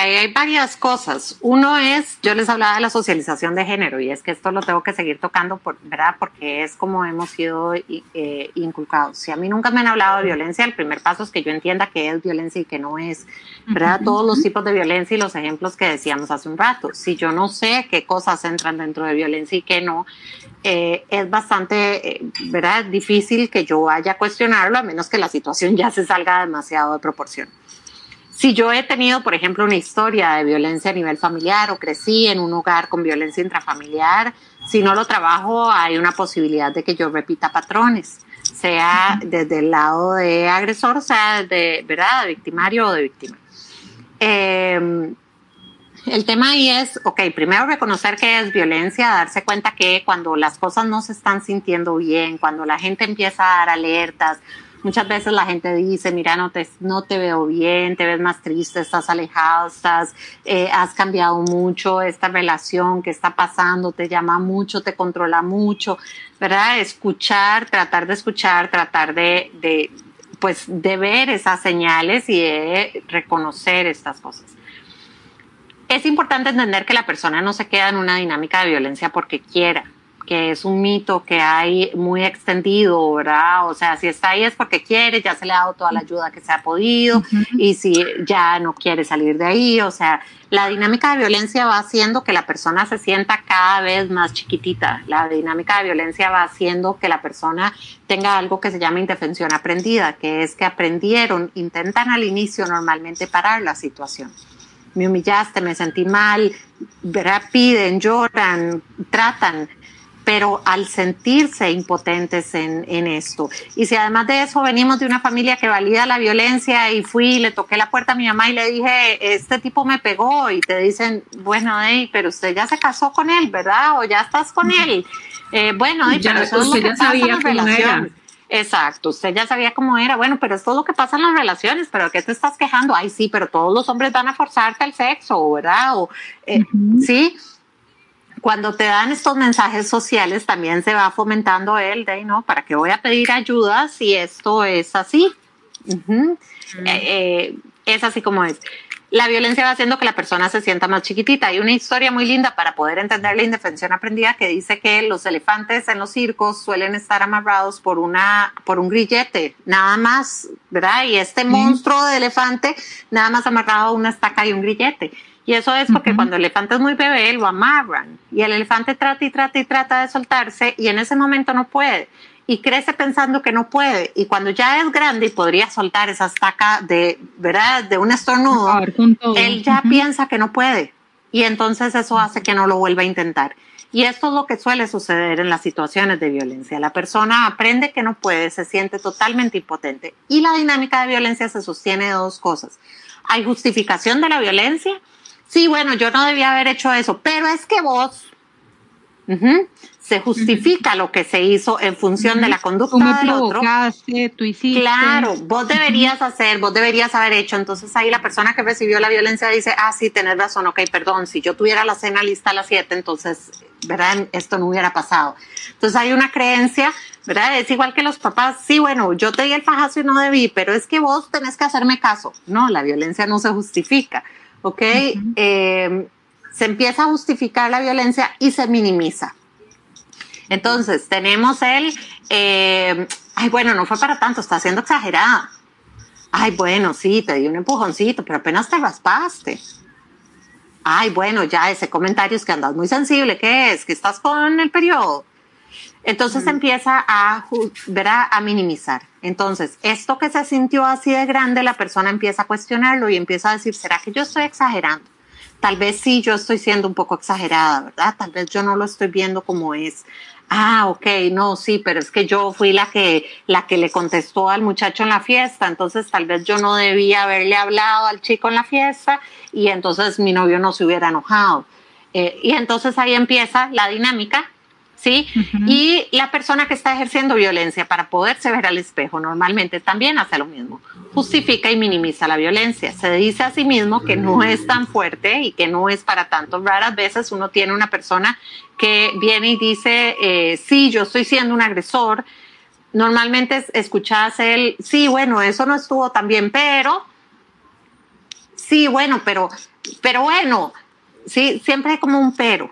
Hay varias cosas. Uno es, yo les hablaba de la socialización de género y es que esto lo tengo que seguir tocando, por, ¿verdad? Porque es como hemos sido eh, inculcados. Si a mí nunca me han hablado de violencia, el primer paso es que yo entienda qué es violencia y qué no es, ¿verdad? Todos los tipos de violencia y los ejemplos que decíamos hace un rato. Si yo no sé qué cosas entran dentro de violencia y qué no, eh, es bastante, eh, ¿verdad? Difícil que yo vaya a cuestionarlo a menos que la situación ya se salga demasiado de proporción. Si yo he tenido, por ejemplo, una historia de violencia a nivel familiar o crecí en un hogar con violencia intrafamiliar, si no lo trabajo, hay una posibilidad de que yo repita patrones, sea desde el lado de agresor, sea de, ¿verdad?, de victimario o de víctima. Em, el tema ahí es, ok, primero reconocer que es violencia, darse cuenta que cuando las cosas no se están sintiendo bien, cuando la gente empieza a dar alertas, Muchas veces la gente dice, mira, no te, no te veo bien, te ves más triste, estás alejado, estás, eh, has cambiado mucho, esta relación que está pasando te llama mucho, te controla mucho, ¿verdad? Escuchar, tratar de escuchar, tratar de, de pues, de ver esas señales y reconocer estas cosas. es importante entender que la persona no se queda en una dinámica de violencia porque quiera que es un mito que hay muy extendido, ¿verdad? O sea, si está ahí es porque quiere, ya se le ha dado toda la ayuda que se ha podido y si ya no quiere salir de ahí, o sea, la dinámica de violencia va haciendo que la persona se sienta cada vez más chiquitita. La dinámica de violencia va haciendo que la persona tenga algo que se llama indefensión aprendida, que es que aprendieron, intentan al inicio normalmente parar la situación me humillaste, me sentí mal, ¿verdad? piden, lloran, tratan, pero al sentirse impotentes en, en, esto. Y si además de eso venimos de una familia que valida la violencia y fui, le toqué la puerta a mi mamá y le dije, este tipo me pegó y te dicen, bueno, hey, pero usted ya se casó con él, ¿verdad? O ya estás con él. Eh, bueno, ya, pero eso es lo que ya sabía cómo era. Exacto, usted ya sabía cómo era. Bueno, pero es todo lo que pasa en las relaciones, pero ¿qué te estás quejando? Ay, sí, pero todos los hombres van a forzarte al sexo, ¿verdad? O, eh, Sí, cuando te dan estos mensajes sociales también se va fomentando el de, ¿no? ¿Para qué voy a pedir ayuda si esto es así? Eh, eh, es así como es. La violencia va haciendo que la persona se sienta más chiquitita. Hay una historia muy linda para poder entender la indefensión aprendida que dice que los elefantes en los circos suelen estar amarrados por una, por un grillete, nada más, ¿verdad? Y este monstruo de elefante, nada más amarrado a una estaca y un grillete. Y eso es porque cuando el elefante es muy bebé, lo amarran. Y el elefante trata y trata y trata de soltarse y en ese momento no puede. Y crece pensando que no puede. Y cuando ya es grande y podría soltar esa estaca de, ¿verdad? De un estornudo, él ya piensa que no puede. Y entonces eso hace que no lo vuelva a intentar. Y esto es lo que suele suceder en las situaciones de violencia. La persona aprende que no puede, se siente totalmente impotente. Y la dinámica de violencia se sostiene de dos cosas. Hay justificación de la violencia sí, bueno, yo no debía haber hecho eso, pero es que vos se justifica lo que se hizo en función de la conducta tú me del otro. Tú hiciste. Claro, vos deberías hacer, vos deberías haber hecho. Entonces ahí la persona que recibió la violencia dice, ah, sí, tenés razón, ok, perdón, si yo tuviera la cena lista a las 7, entonces, ¿verdad? Esto no hubiera pasado. Entonces hay una creencia, ¿verdad? Es igual que los papás, sí, bueno, yo te di el fajazo y no debí, pero es que vos tenés que hacerme caso. No, la violencia no se justifica. ¿Ok? Eh, se empieza a justificar la violencia y se minimiza. Entonces, tenemos el, eh, ay, bueno, no fue para tanto, está siendo exagerada. Ay, bueno, sí, te di un empujoncito, pero apenas te raspaste. Ay, bueno, ya ese comentario es que andas muy sensible, ¿qué es? Que estás con el periodo. Entonces empieza a, a minimizar. Entonces, esto que se sintió así de grande, la persona empieza a cuestionarlo y empieza a decir, ¿será que yo estoy exagerando? Tal vez sí, yo estoy siendo un poco exagerada, ¿verdad? Tal vez yo no lo estoy viendo como es. Ah, ok, no, sí, pero es que yo fui la que, la que le contestó al muchacho en la fiesta, entonces tal vez yo no debía haberle hablado al chico en la fiesta y entonces mi novio no se hubiera enojado. Eh, y entonces ahí empieza la dinámica ¿sí? Y la persona que está ejerciendo violencia para poderse ver al espejo normalmente también hace lo mismo. Justifica y minimiza la violencia. Se dice a sí mismo que no es tan fuerte y que no es para tanto. Raras veces uno tiene una persona que viene y dice, eh, sí, yo estoy siendo un agresor. Normalmente escuchas el, sí, bueno, eso no estuvo tan bien, pero, sí, bueno, pero, pero bueno, sí, siempre hay como un pero.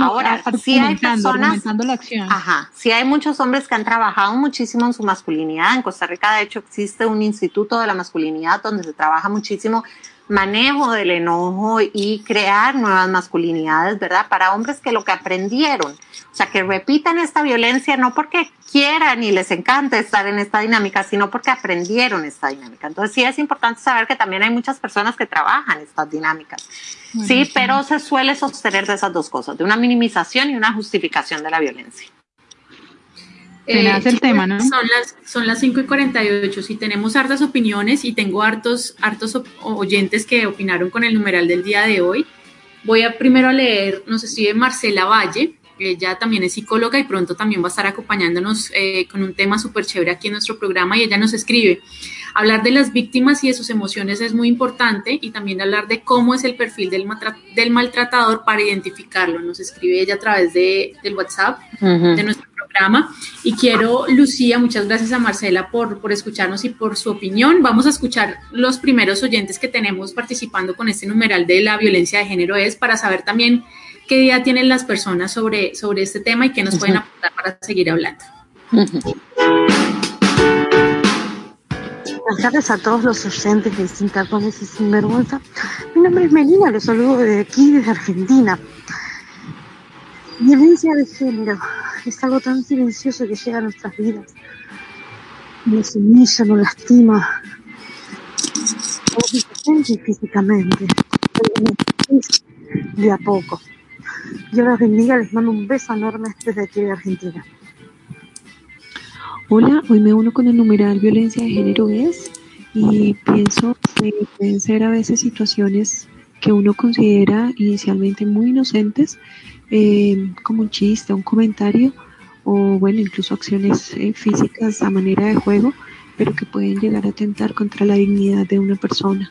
Ahora, si hay personas, la acción. Ajá, si hay muchos hombres que han trabajado muchísimo en su masculinidad. En Costa Rica, de hecho, existe un instituto de la masculinidad donde se trabaja muchísimo manejo del enojo y crear nuevas masculinidades, ¿verdad? Para hombres que lo que aprendieron, o sea, que repitan esta violencia no porque quieran y les encanta estar en esta dinámica, sino porque aprendieron esta dinámica. Entonces sí es importante saber que también hay muchas personas que trabajan estas dinámicas, sí, pero se suele sostener de esas dos cosas, de una minimización y una justificación de la violencia. Eh, el tema, ¿no? Son las, son las 5 y 48. Si tenemos hartas opiniones y tengo hartos, hartos oyentes que opinaron con el numeral del día de hoy, voy a primero a leer, nos escribe Marcela Valle. Ella también es psicóloga y pronto también va a estar acompañándonos eh, con un tema súper chévere aquí en nuestro programa y ella nos escribe, hablar de las víctimas y de sus emociones es muy importante y también hablar de cómo es el perfil del, del maltratador para identificarlo. Nos escribe ella a través de, del WhatsApp de nuestro programa. Y quiero, Lucía, muchas gracias a Marcela por, por escucharnos y por su opinión. Vamos a escuchar los primeros oyentes que tenemos participando con este numeral de la violencia de género es para saber también qué idea tienen las personas sobre, sobre este tema y qué nos pueden aportar para seguir hablando. Buenas tardes a todos los oyentes de Sin y Sinvergüenza. Mi nombre es Melina, los saludo desde aquí, desde Argentina. Violencia de género es algo tan silencioso que llega a nuestras vidas. Nos humilla, nos lastima, y físicamente, de a poco. Dios los bendiga, les mando un beso enorme desde aquí de Argentina. Hola, hoy me uno con el numeral violencia de género es y pienso que pueden ser a veces situaciones que uno considera inicialmente muy inocentes, eh, como un chiste, un comentario o bueno, incluso acciones eh, físicas a manera de juego, pero que pueden llegar a atentar contra la dignidad de una persona.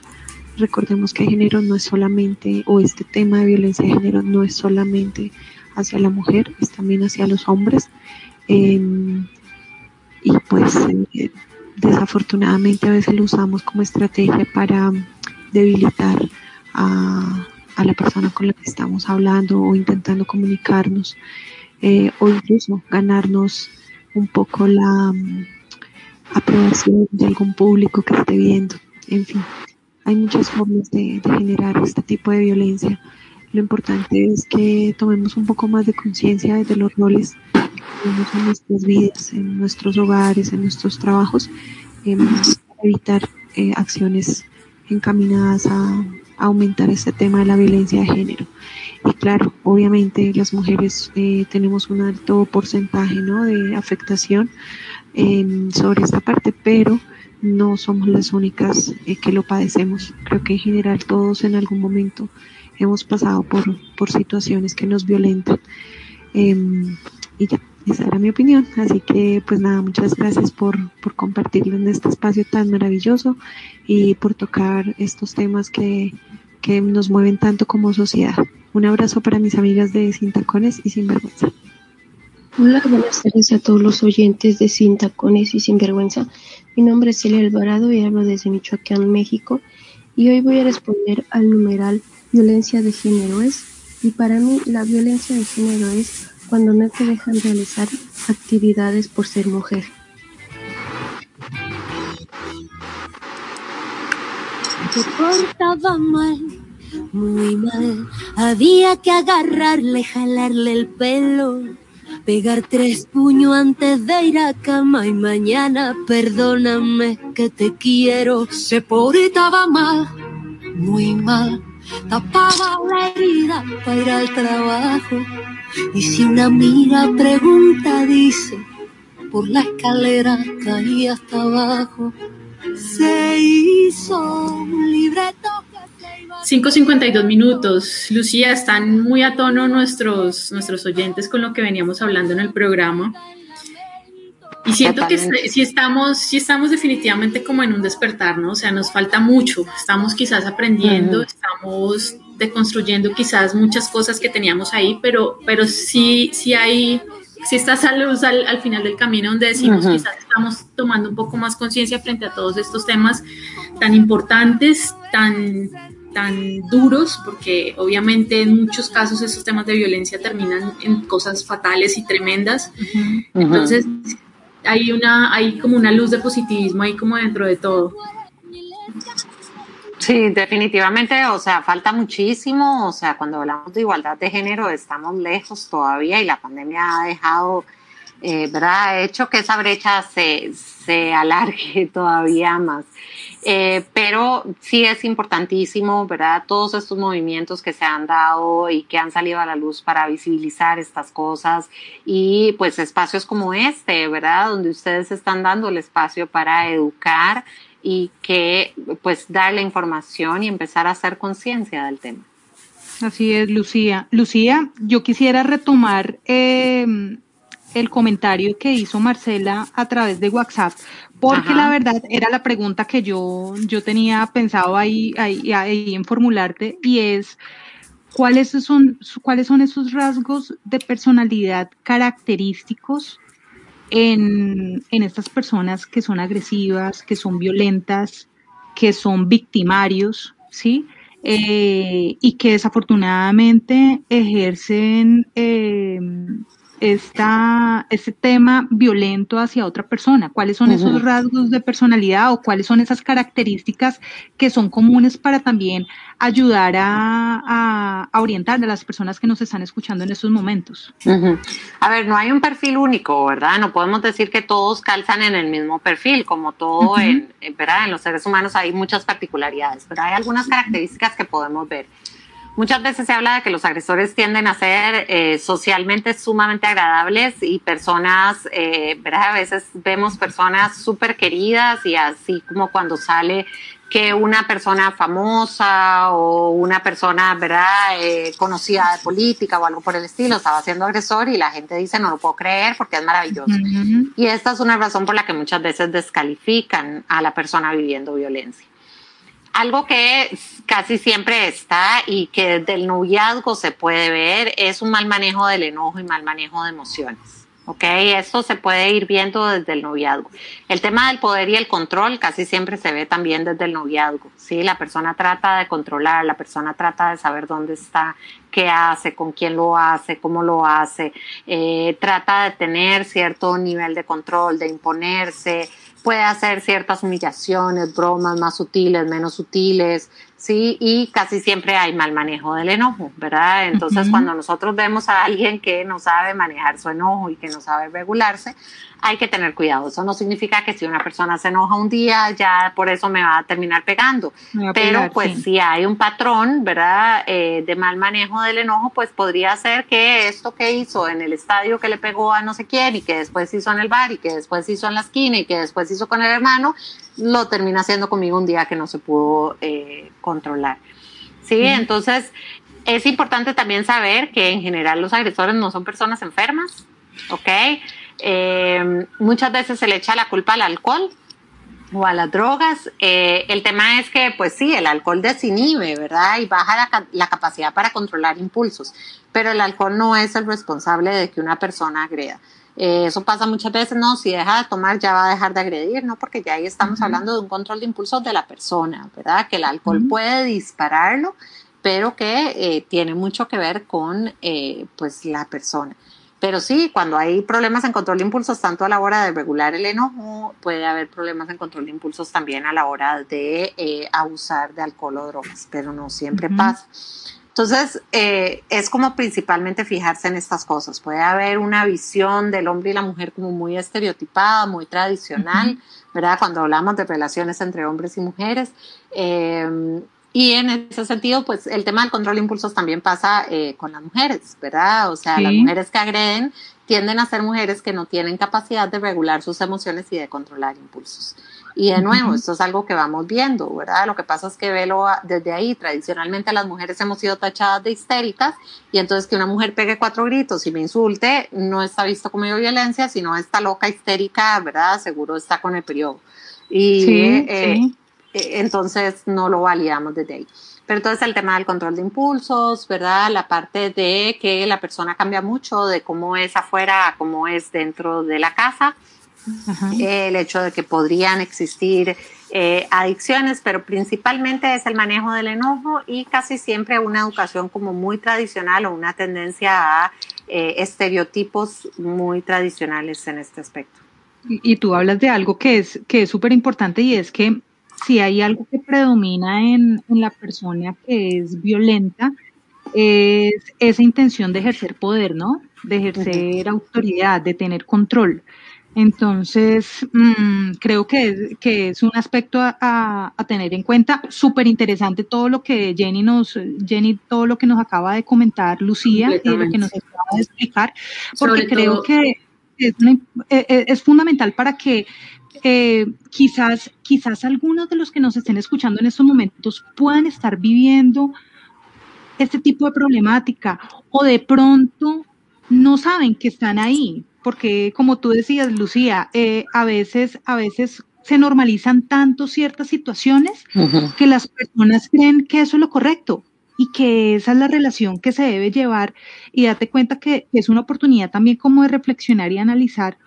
Recordemos que género no es solamente, o este tema de violencia de género no es solamente hacia la mujer, es también hacia los hombres. Em, y pues eh, desafortunadamente a veces lo usamos como estrategia para debilitar a, la persona con la que estamos hablando o intentando comunicarnos eh, o incluso ganarnos un poco la mm, aprobación de algún público que esté viendo. En fin, hay muchas formas de, generar este tipo de violencia. Lo importante es que tomemos un poco más de conciencia de los roles en nuestras vidas, en nuestros hogares, en nuestros trabajos, eh, para evitar eh, acciones encaminadas a, aumentar este tema de la violencia de género. Y claro, obviamente las mujeres eh, tenemos un alto porcentaje ¿no? de afectación em, sobre esta parte, pero no somos las únicas que lo padecemos. Creo que en general todos en algún momento hemos pasado por, por situaciones que nos violentan. Em, y ya, esa era mi opinión. Así que, pues nada, muchas gracias por, por compartirlo en este espacio tan maravilloso y por tocar estos temas que, que nos mueven tanto como sociedad. Un abrazo para mis amigas de Sin Tacones y Sin Vergüenza. Hola, buenas tardes a todos los oyentes de Sin Tacones y Sin Vergüenza. Mi nombre es Celia Alvarado y hablo desde Michoacán, México. Y hoy voy a responder al numeral violencia de género es. Y para mí la violencia de género es cuando no te dejan realizar actividades por ser mujer. Se portaba mal, muy mal. Había que agarrarle, jalarle el pelo, pegar tres puños antes de ir a cama y mañana perdóname que te quiero. Se portaba mal, muy mal. Tapaba la herida para ir al trabajo y si una amiga pregunta, dice, por la escalera caí hasta abajo. Se hizo un libreto. 5.52 minutos. Lucía, están muy a tono nuestros, nuestros oyentes con lo que veníamos hablando en el programa. Y siento que si estamos, si estamos definitivamente como en un despertar, ¿no? O sea, nos falta mucho. Estamos quizás aprendiendo, estamos deconstruyendo quizás muchas cosas que teníamos ahí, pero, pero sí, sí hay, sí está esa luz al, final del camino donde decimos quizás estamos tomando un poco más conciencia frente a todos estos temas tan importantes, tan tan duros, porque obviamente en muchos casos esos temas de violencia terminan en cosas fatales y tremendas. Entonces, hay una, hay como una luz de positivismo ahí como dentro de todo. Sí, definitivamente, o sea, falta muchísimo, o sea, cuando hablamos de igualdad de género estamos lejos todavía y la pandemia ha dejado, eh, ¿verdad? Ha hecho que esa brecha se, se alargue todavía más. Eh, pero sí es importantísimo, ¿verdad? Todos estos movimientos que se han dado y que han salido a la luz para visibilizar estas cosas y pues espacios como este, ¿verdad? Donde ustedes están dando el espacio para educar y que pues dar la información y empezar a hacer conciencia del tema. Así es, Lucía. Lucía, yo quisiera retomar em, el comentario que hizo Marcela a través de WhatsApp, porque la verdad era la pregunta que yo, yo tenía pensado ahí, ahí, ahí en formularte y es, ¿cuáles son, ¿cuáles son esos rasgos de personalidad característicos en, en estas personas que son agresivas, que son violentas, que son victimarios, ¿sí? Eh, y que desafortunadamente ejercen eh, esta, este tema violento hacia otra persona? ¿Cuáles son esos rasgos de personalidad o cuáles son esas características que son comunes para también ayudar a, orientar a las personas que nos están escuchando en estos momentos? A ver, no hay un perfil único, ¿verdad? No podemos decir que todos calzan en el mismo perfil, como todo en, ¿verdad? en los seres humanos hay muchas particularidades, pero hay algunas características que podemos ver. Muchas veces se habla de que los agresores tienden a ser eh, socialmente sumamente agradables y personas, eh, ¿verdad? A veces vemos personas súper queridas y así como cuando sale que una persona famosa o una persona, ¿verdad?, eh, conocida de política o algo por el estilo estaba siendo agresor y la gente dice no lo puedo creer porque es maravilloso. Y esta es una razón por la que muchas veces descalifican a la persona viviendo violencia algo que casi siempre está y que desde el noviazgo se puede ver es un mal manejo del enojo y mal manejo de emociones. ¿ok? Esto se puede ir viendo desde el noviazgo. El tema del poder y el control casi siempre se ve también desde el noviazgo, ¿sí? La persona trata de controlar, la persona trata de saber dónde está, qué hace, con quién lo hace, cómo lo hace, eh, trata de tener cierto nivel de control, de imponerse, puede hacer ciertas humillaciones, bromas más sutiles, menos sutiles, ¿sí? Y casi siempre hay mal manejo del enojo, ¿verdad? Entonces, cuando nosotros vemos a alguien que no sabe manejar su enojo y que no sabe regularse, hay que tener cuidado. Eso no significa que si una persona se enoja un día, ya por eso me va a terminar pegando. Pero pues si hay un patrón, ¿verdad? Eh, de mal manejo del enojo, pues podría ser que esto que hizo en el estadio que le pegó a no sé quién y que después hizo en el bar y que después hizo en la esquina y que después hizo con el hermano, lo termina haciendo conmigo un día que no se pudo eh, controlar. Sí, entonces es importante también saber que en general los agresores no son personas enfermas, ¿ok? Eh, muchas veces se le echa la culpa al alcohol o a las drogas. Eh, el tema es que, pues sí, el alcohol desinhibe, ¿verdad? Y baja la, capacidad para controlar impulsos, pero el alcohol no es el responsable de que una persona agreda. Eh, eso pasa muchas veces, no, si deja de tomar ya va a dejar de agredir, ¿no? Porque ya ahí estamos hablando de un control de impulsos de la persona, ¿verdad? Que el alcohol puede dispararlo, pero que tiene mucho que ver con, pues, la persona. Pero sí, cuando hay problemas en control de impulsos, tanto a la hora de regular el enojo, puede haber problemas en control de impulsos también a la hora de eh, abusar de alcohol o drogas, pero no siempre pasa. Entonces, eh, es como principalmente fijarse en estas cosas. Puede haber una visión del hombre y la mujer como muy estereotipada, muy tradicional, ¿verdad? Cuando hablamos de relaciones entre hombres y mujeres. Eh, y en ese sentido, pues el tema del control de impulsos también pasa eh, con las mujeres, ¿verdad? O sea, las mujeres que agreden tienden a ser mujeres que no tienen capacidad de regular sus emociones y de controlar impulsos. Y de nuevo, esto es algo que vamos viendo, ¿verdad? Lo que pasa es que velo desde ahí. Tradicionalmente las mujeres hemos sido tachadas de histéricas y entonces que una mujer pegue cuatro gritos y me insulte no está visto como violencia, sino está loca, histérica, ¿verdad? Seguro está con el periodo. Y sí, eh, sí eh, entonces no lo validamos desde ahí. Pero entonces el tema del control de impulsos, ¿verdad? La parte de que la persona cambia mucho de cómo es afuera a cómo es dentro de la casa. El hecho de que podrían existir eh, adicciones, pero principalmente es el manejo del enojo y casi siempre una educación como muy tradicional o una tendencia a eh, estereotipos muy tradicionales en este aspecto. Y, y, tú hablas de algo que es que es súper importante y es que si hay algo que predomina en, la persona que es violenta, es esa intención de ejercer poder, ¿no? De ejercer autoridad, de tener control. Entonces, mm, creo que, es un aspecto a, tener en cuenta. Súper interesante todo lo que Jenny nos, Jenny, todo lo que nos acaba de comentar Lucía y lo que nos acaba de explicar, porque creo que es, e, e, es, fundamental para que eh, quizás, quizás algunos de los que nos estén escuchando en estos momentos puedan estar viviendo este tipo de problemática o de pronto no saben que están ahí, porque como tú decías, Lucía, eh, a veces, a veces se normalizan tanto ciertas situaciones que las personas creen que eso es lo correcto y que esa es la relación que se debe llevar y date cuenta que es una oportunidad también como de reflexionar y analizar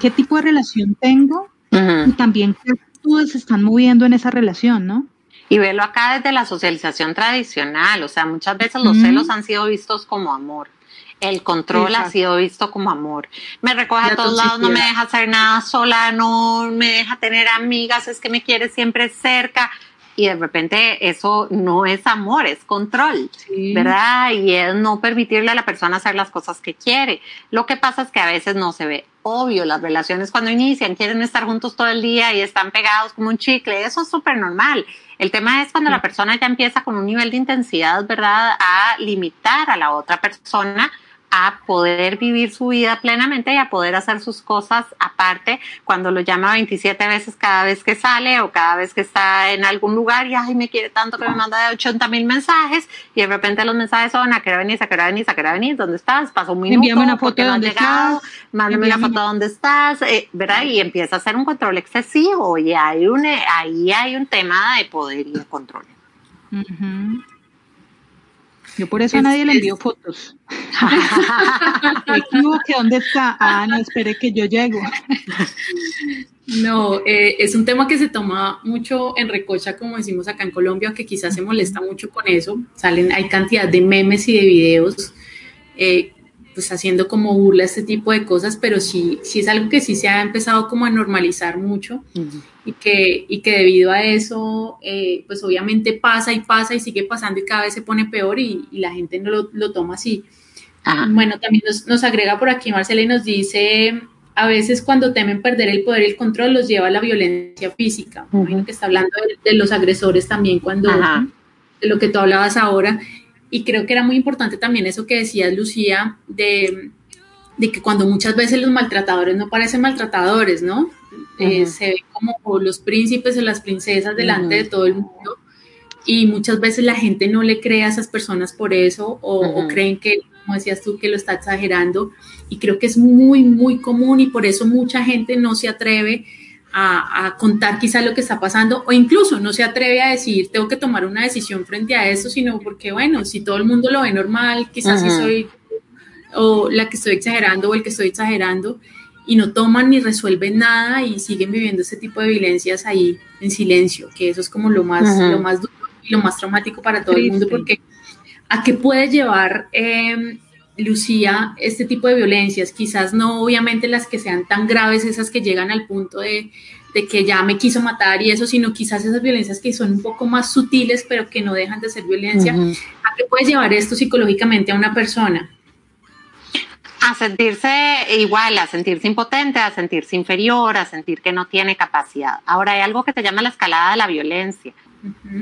qué tipo de relación tengo y también qué actitudes se están moviendo en esa relación, ¿no? Y velo acá desde la socialización tradicional, o sea, muchas veces los celos han sido vistos como amor. El control ha sido visto como amor. Me recoge a todos lados, no me deja hacer nada sola, no me deja tener amigas, es que me quiere siempre cerca. Y de repente eso no es amor, es control, ¿verdad? Y es no permitirle a la persona hacer las cosas que quiere. Lo que pasa es que a veces no se ve obvio. Las relaciones cuando inician quieren estar juntos todo el día y están pegados como un chicle. Eso es súper normal. El tema es cuando la persona ya empieza con un nivel de intensidad, ¿verdad? A limitar a la otra persona a poder vivir su vida plenamente y a poder hacer sus cosas aparte cuando lo llama 27 veces cada vez que sale o cada vez que está en algún lugar y ay me quiere tanto que me manda de 80 mil mensajes y de repente los mensajes son a qué hora venís, a qué hora venís, a qué hora venís, ¿dónde estás? Pasó un minuto, Envíame una foto de dónde estás, mándame una foto de dónde estás, eh, ¿verdad? Y empieza a hacer un control excesivo y hay un, ahí hay un tema de poder y de control. Yo por eso a nadie le envío fotos. Me equivoqué, ¿dónde está? Ah, no, espere que yo llego. No, eh, es un tema que se toma mucho en recocha, como decimos acá en Colombia, que quizás se molesta mucho con eso. Salen, hay cantidad de memes y de videos eh, pues haciendo como burla este tipo de cosas, pero sí, sí es algo que sí se ha empezado como a normalizar mucho y, que, y que debido a eso, eh, pues obviamente pasa y pasa y sigue pasando y cada vez se pone peor y, la gente no lo, toma así. Bueno, también nos, agrega por aquí Marcela y nos dice, a veces cuando temen perder el poder y el control los lleva a la violencia física. Imagino que está hablando de, los agresores también cuando, de lo que tú hablabas ahora. Y creo que era muy importante también eso que decías, Lucía, de, que cuando muchas veces los maltratadores no parecen maltratadores, ¿no? Eh, se ven como los príncipes o las princesas delante de todo el mundo y muchas veces la gente no le cree a esas personas por eso o, creen que, como decías tú, que lo está exagerando y creo que es muy, muy común y por eso mucha gente no se atreve a, contar quizá lo que está pasando o incluso no se atreve a decir tengo que tomar una decisión frente a eso, sino porque bueno, si todo el mundo lo ve normal, quizás si soy o la que estoy exagerando o el que estoy exagerando y no toman ni resuelven nada y siguen viviendo ese tipo de violencias ahí en silencio, que eso es como lo más, lo más duro y lo más traumático para todo el mundo porque a qué puede llevar eh, Lucía, este tipo de violencias, quizás no obviamente las que sean tan graves, esas que llegan al punto de, que ya me quiso matar y eso, sino quizás esas violencias que son un poco más sutiles, pero que no dejan de ser violencia. ¿A qué puede llevar esto psicológicamente a una persona? A sentirse igual, a sentirse impotente, a sentirse inferior, a sentir que no tiene capacidad. Ahora hay algo que se llama la escalada de la violencia.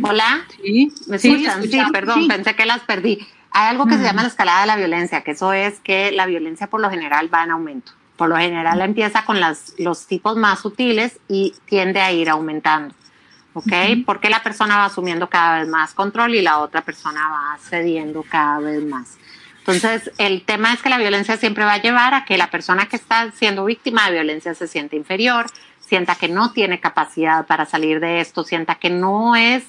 Hola. Sí. ¿Me escuchan? Sí, perdón, pensé que las perdí. Hay algo que se llama la escalada de la violencia, que eso es que la violencia por lo general va en aumento. Por lo general empieza con las, los tipos más sutiles y tiende a ir aumentando. ¿Ok? Porque la persona va asumiendo cada vez más control y la otra persona va cediendo cada vez más. Entonces, el tema es que la violencia siempre va a llevar a que la persona que está siendo víctima de violencia se siente inferior, sienta que no tiene capacidad para salir de esto, sienta que no es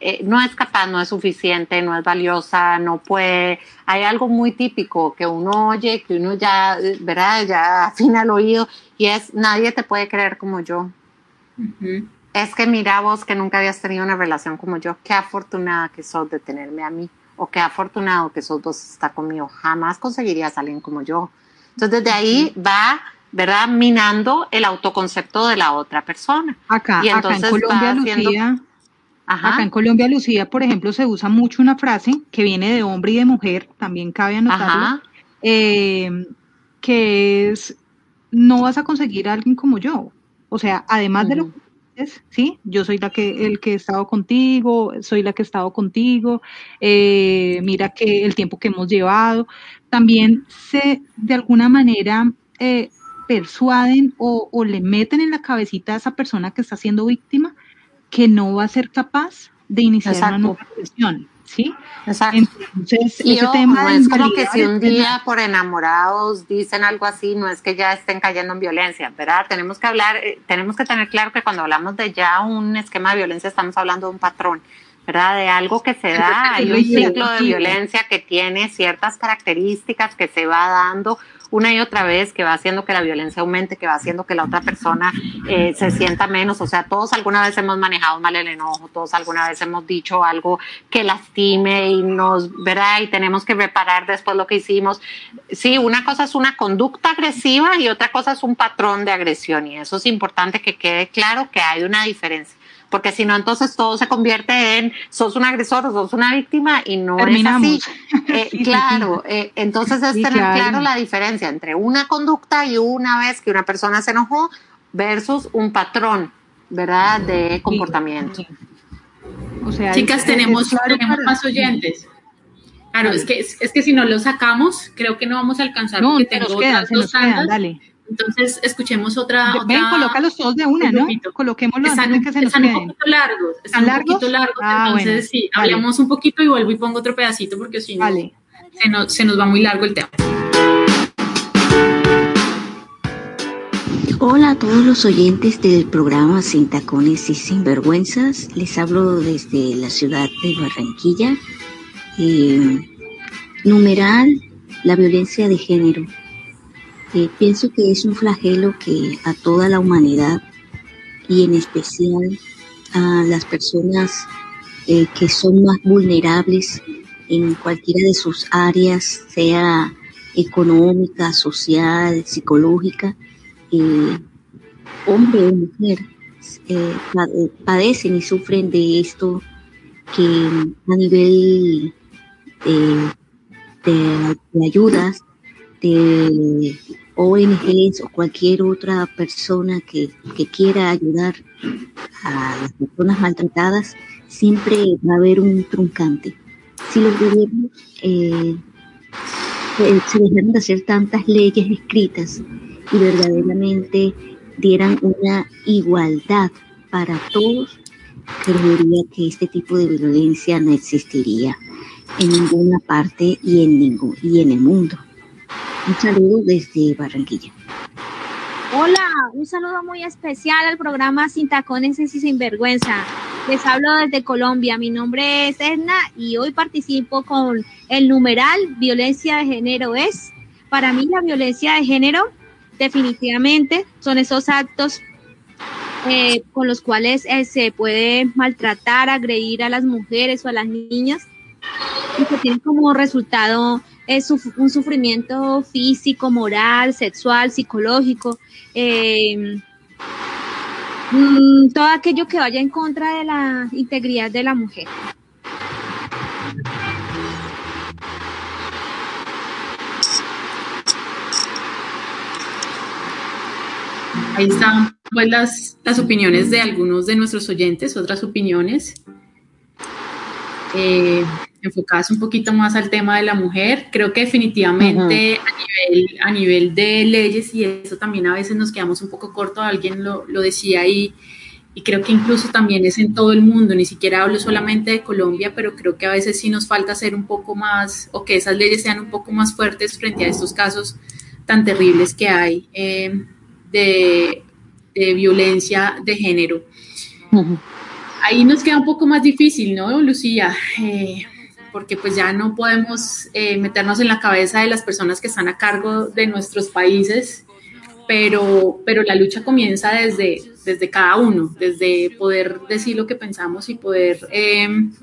eh, no es capaz, no es suficiente, no es valiosa, no puede. Hay algo muy típico que uno oye, que uno ya, ¿verdad? Ya afina el oído y es, nadie te puede creer como yo. Es que mira vos que nunca habías tenido una relación como yo, qué afortunada que sos de tenerme a mí, o qué afortunado que sos vos estar conmigo, jamás conseguirías a alguien como yo. Entonces desde ahí va ¿verdad? Minando el autoconcepto de la otra persona. Acá, y entonces acá en Colombia, Lucía, Acá en Colombia, Lucía, por ejemplo, se usa mucho una frase que viene de hombre y de mujer, también cabe anotarlo, eh, que es, no vas a conseguir a alguien como yo. O sea, además de lo que sí, yo soy la que, el que he estado contigo, soy la que he estado contigo, eh, mira que el tiempo que hemos llevado, también se, de alguna manera, eh, persuaden o, o, le meten en la cabecita a esa persona que está siendo víctima que no va a ser capaz de iniciar una nueva relación. ¿Sí? Exacto. Entonces, y ese tema no es como que si un día por enamorados dicen algo así, no es que ya estén cayendo en violencia, ¿verdad? Tenemos que hablar, eh, tenemos que tener claro que cuando hablamos de ya un esquema de violencia estamos hablando de un patrón, ¿verdad? De algo que se da, hay un ciclo de violencia que tiene ciertas características que se va dando una y otra vez, que va haciendo que la violencia aumente, que va haciendo que la otra persona eh, se sienta menos. O sea, todos alguna vez hemos manejado mal el enojo, todos alguna vez hemos dicho algo que lastime y nos, ¿verdad? Y tenemos que reparar después lo que hicimos. Sí, una cosa es una conducta agresiva y otra cosa es un patrón de agresión. Y eso es importante que quede claro que hay una diferencia porque si no, entonces todo se convierte en sos un agresor o sos una víctima y no es así. Eh, claro, eh, entonces es tener claro. la diferencia entre una conducta y una vez que una persona se enojó versus un patrón, ¿verdad?, de comportamiento. O sea, Chicas, tenemos, tenemos más oyentes. Claro, es que, es, que si no lo sacamos, creo que no vamos a alcanzar. No, porque tengo quedan, se nos quedan, dale. Entonces, escuchemos otra. Ven, otra, colócalos todos de una, ¿no? Coloquémoslos están, que se nos están un poquito largos. Están un poquito largos. Ah, entonces, sí, hablemos un poquito y vuelvo y pongo otro pedacito porque si no, se, nos, se nos va muy largo el tema. Hola a todos los oyentes del programa Sin Tacones y Sin Vergüenzas. Les hablo desde la ciudad de Barranquilla. Eh, numeral, la violencia de género pienso que es un flagelo que a toda la humanidad y en especial a las personas eh, que son más vulnerables en cualquiera de sus áreas, sea económica, social, psicológica, eh, hombre o mujer, eh, padecen y sufren de esto que a nivel de ayudas, de ONGs o cualquier otra persona que, quiera ayudar a las personas maltratadas, siempre va a haber un truncante. Si los gobiernos eh, se dejaran de hacer tantas leyes escritas y verdaderamente dieran una igualdad para todos, creería que este tipo de violencia no existiría en ninguna parte y en ningún y en el mundo. Un saludo desde Barranquilla. Hola, un saludo muy especial al programa Sin Tacones y Sin Vergüenza. Les hablo desde Colombia. Mi nombre es Edna y hoy participo con el numeral Violencia de Género es. Para mí la violencia de género definitivamente son esos actos eh, con los cuales eh, se puede maltratar, agredir a las mujeres o a las niñas y que tienen como resultado es un sufrimiento físico, moral, sexual, psicológico, em, mm, todo aquello que vaya en contra de la integridad de la mujer. Ahí están pues las, las opiniones de algunos de nuestros oyentes, otras opiniones. Eh, enfocadas un poquito más al tema de la mujer. Creo que definitivamente a, nivel, a nivel de leyes y eso también a veces nos quedamos un poco corto, alguien lo, lo decía ahí, y creo que incluso también es en todo el mundo, ni siquiera hablo solamente de Colombia, pero creo que a veces sí nos falta ser un poco más, o que esas leyes sean un poco más fuertes frente a estos casos tan terribles que hay eh, de, de, violencia de género. Ahí nos queda un poco más difícil, ¿no, Lucía? Eh, porque pues ya no podemos eh, meternos en la cabeza de las personas que están a cargo de nuestros países, pero, pero la lucha comienza desde, desde cada uno, desde poder decir lo que pensamos y poder em,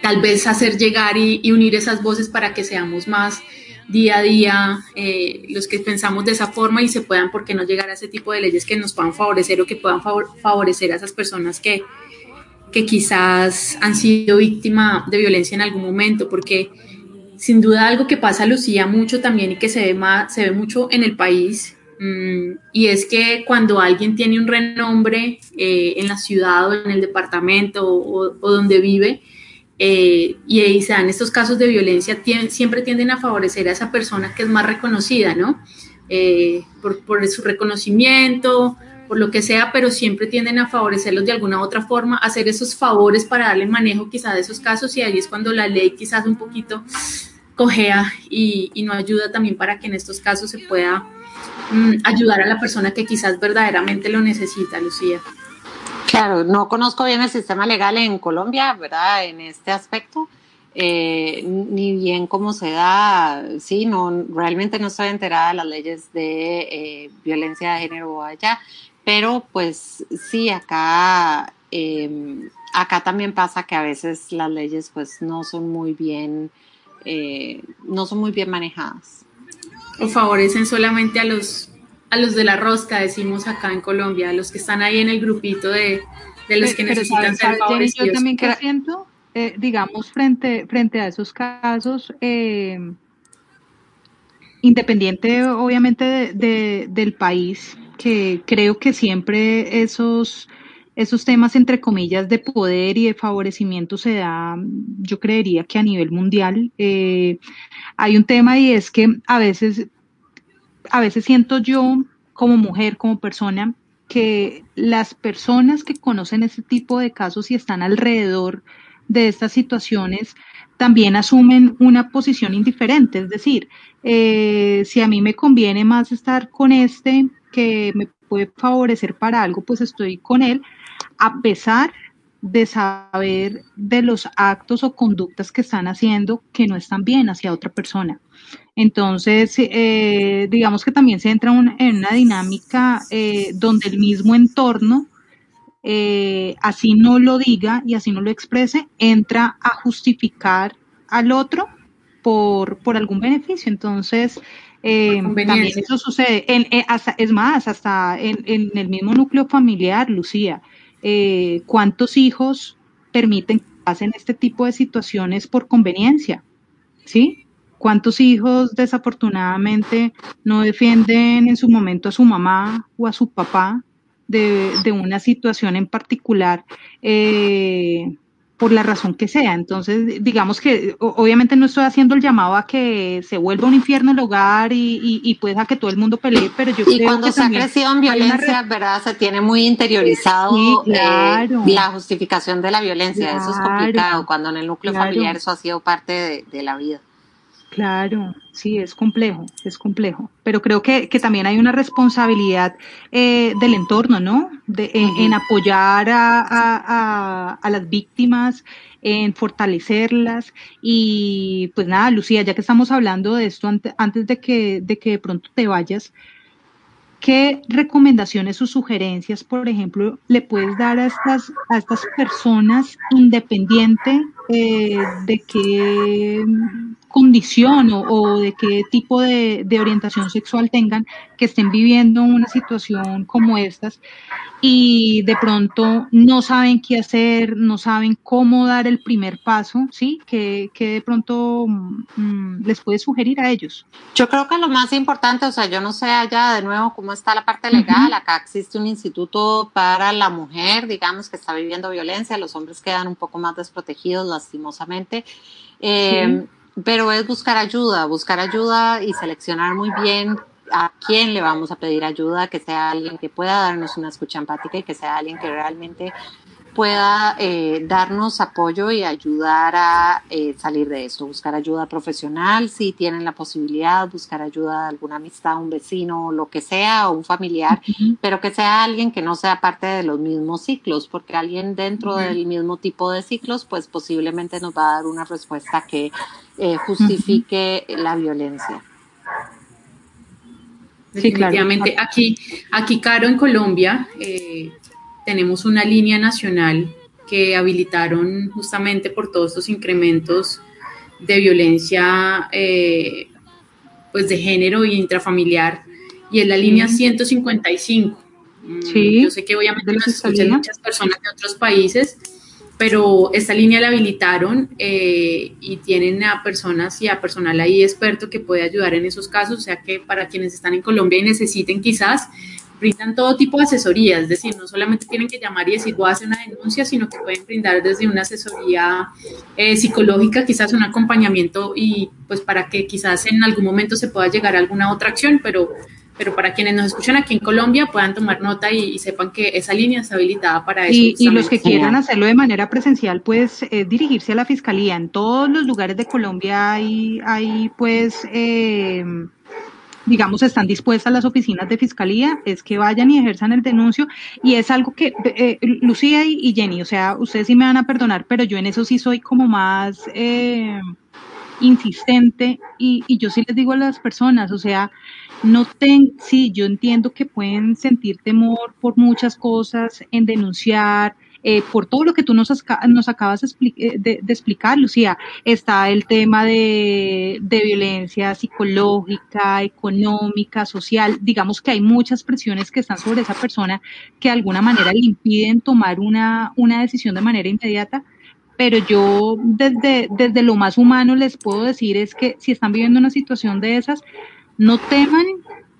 tal vez hacer llegar y, unir esas voces para que seamos más día a día eh, los que pensamos de esa forma y se puedan, ¿por qué no llegar a ese tipo de leyes que nos puedan favorecer o que puedan favorecer a esas personas que, que quizás han sido víctima de violencia en algún momento, porque sin duda algo que pasa, Lucía, mucho también y que se ve, más, se ve mucho en el país, mm, y es que cuando alguien tiene un renombre eh, en la ciudad o en el departamento o, donde vive, eh, y, se dan estos casos de violencia, siempre tienden a favorecer a esa persona que es más reconocida, ¿no? Eh, por, por, su reconocimiento, por lo que sea, pero siempre tienden a favorecerlos de alguna u otra forma, hacer esos favores para darle manejo quizá de esos casos y ahí es cuando la ley quizás un poquito cojea y, no ayuda también para que en estos casos se pueda mm, ayudar a la persona que quizás verdaderamente lo necesita, Lucía. Claro, no conozco bien el sistema legal en Colombia, ¿verdad? En este aspecto, eh, ni bien cómo se da, sí, no, realmente no estoy enterada de las leyes de eh, violencia de género allá, pero pues sí, acá, em, acá también pasa que a veces las leyes pues no son muy bien, eh, no son muy bien manejadas. O favorecen solamente a los, a los de la rosca, decimos acá en Colombia, a los que están ahí en el grupito de, los que necesitan ser favorecidos. Yo también que siento eh, digamos, frente, frente a esos casos, eh, independiente obviamente del país, que creo que siempre esos, esos temas, entre comillas, de poder y de favorecimiento se da, yo creería que a nivel mundial. Eh, hay un tema y es que a veces, a veces siento yo como mujer, como persona, que las personas que conocen ese tipo de casos y están alrededor de estas situaciones también asumen una posición indiferente. Es decir, eh, si a mí me conviene más estar con este que me puede favorecer para algo, pues estoy con él, a pesar de saber de los actos o conductas que están haciendo que no están bien hacia otra persona. Entonces, eh, digamos que también se entra en una dinámica eh, donde el mismo entorno eh, así no lo diga y así no lo exprese, entra a justificar al otro por, por algún beneficio. Entonces, eh, también eso sucede. En, eh, es más, hasta en, el mismo núcleo familiar, Lucía, ¿cuántos hijos permiten que pasen este tipo de situaciones por conveniencia? ¿Sí? ¿Cuántos hijos desafortunadamente no defienden en su momento a su mamá o a su papá de, una situación en particular eh, por la razón que sea. Entonces, digamos que obviamente no estoy haciendo el llamado a que se vuelva un infierno el hogar y, y, pues a que todo el mundo pelee, pero yo y cuando se ha crecido en violencia, ¿verdad? Se tiene muy interiorizado eh, la justificación de la violencia. eso es complicado, cuando en el núcleo familiar eso ha sido parte de la vida. Claro, sí, es complejo, es complejo. Pero creo que, que también hay una responsabilidad eh, del entorno, ¿no? De, en, apoyar a, a, a, las víctimas, en fortalecerlas. Y pues nada, Lucía, ya que estamos hablando de esto, antes, antes de, que, de que de pronto te vayas, ¿Qué recomendaciones o sugerencias, por ejemplo, le puedes dar a estas, a estas personas independiente eh, de qué condición o, de qué tipo de, orientación sexual tengan, que estén viviendo una situación como estas y de pronto no saben qué hacer, no saben cómo dar el primer paso, ¿sí? Que, de pronto mm, les puede sugerir a ellos. Yo creo que lo más importante, o sea, yo no sé allá de nuevo cómo está la parte legal, acá existe un instituto para la mujer, digamos, que está viviendo violencia, los hombres quedan un poco más desprotegidos lastimosamente. Eh, pero es buscar ayuda, buscar ayuda y seleccionar muy bien a quién le vamos a pedir ayuda, que sea alguien que pueda darnos una escucha empática y que sea alguien que realmente pueda eh, darnos apoyo y ayudar a eh, salir de esto, buscar ayuda profesional si tienen la posibilidad, buscar ayuda de alguna amistad, un vecino, lo que sea, o un familiar, pero que sea alguien que no sea parte de los mismos ciclos, porque alguien dentro del mismo tipo de ciclos, pues posiblemente nos va a dar una respuesta que eh, justifique la violencia. Definitivamente. Aquí, aquí, Caro, en Colombia, eh, tenemos una línea nacional que habilitaron justamente por todos estos incrementos de violencia eh, pues de género y intrafamiliar y es la línea 155. Mm, sí, Yo sé que obviamente nos escuchan muchas personas de otros países, pero esta línea la habilitaron eh, y tienen a personas y a personal ahí experto que puede ayudar en esos casos, o sea que para quienes están en Colombia y necesiten quizás brindan todo tipo de asesoría, es decir, no solamente tienen que llamar y decir voy a hacer una denuncia, sino que pueden brindar desde una asesoría eh, psicológica, quizás un acompañamiento y pues para que quizás en algún momento se pueda llegar a alguna otra acción, pero, pero para quienes nos escuchan aquí en Colombia puedan tomar nota y, sepan que esa línea está habilitada para eso. Y, los que quieran hacerlo de manera presencial, pues eh, dirigirse a la fiscalía. En todos los lugares de Colombia hay, hay pues... Eh, digamos, están dispuestas las oficinas de fiscalía, es que vayan y ejerzan el denuncio. Y es algo que, eh, Lucía y, Jenny, o sea, ustedes sí me van a perdonar, pero yo en eso sí soy como más eh, insistente y, y yo sí les digo a las personas, o sea, no ten, sí, yo entiendo que pueden sentir temor por muchas cosas en denunciar, eh, por todo lo que tú nos, nos acabas eh, de, explicar, Lucía. Está el tema de, de, violencia psicológica, económica, social. Digamos que hay muchas presiones que están sobre esa persona que de alguna manera le impiden tomar una, una decisión de manera inmediata. Pero yo desde, desde lo más humano les puedo decir es que si están viviendo una situación de esas, no teman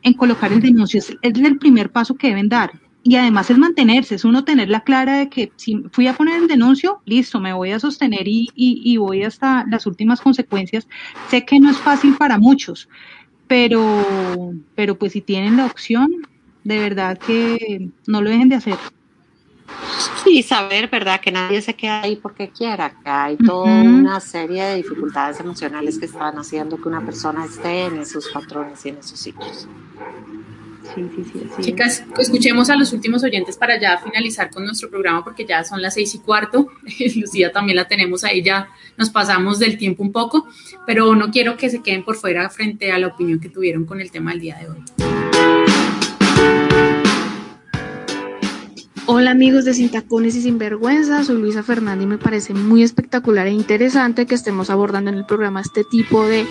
en colocar el denuncio. Es el primer paso que deben dar y además es mantenerse, es uno tener la clara de que si fui a poner el denuncio, listo, me voy a sostener y, y, voy hasta las últimas consecuencias. Sé que no es fácil para muchos, pero, pero pues si tienen la opción, de verdad que no lo dejen de hacer. Sí, saber, ¿verdad? Que nadie se queda ahí porque quiera, que hay toda una serie de dificultades emocionales que están haciendo que una persona esté en esos patrones y en esos ciclos. Chicas, escuchemos a los últimos oyentes para ya finalizar con nuestro programa porque ya son las seis y cuarto. Lucía también la tenemos ahí, ya nos pasamos del tiempo un poco, pero no quiero que se queden por fuera frente a la opinión que tuvieron con el tema del día de hoy. Hola amigos de Sin Tacones y Sinvergüenza, soy Luisa Fernández y me parece muy espectacular e interesante que estemos abordando en el programa este tipo de,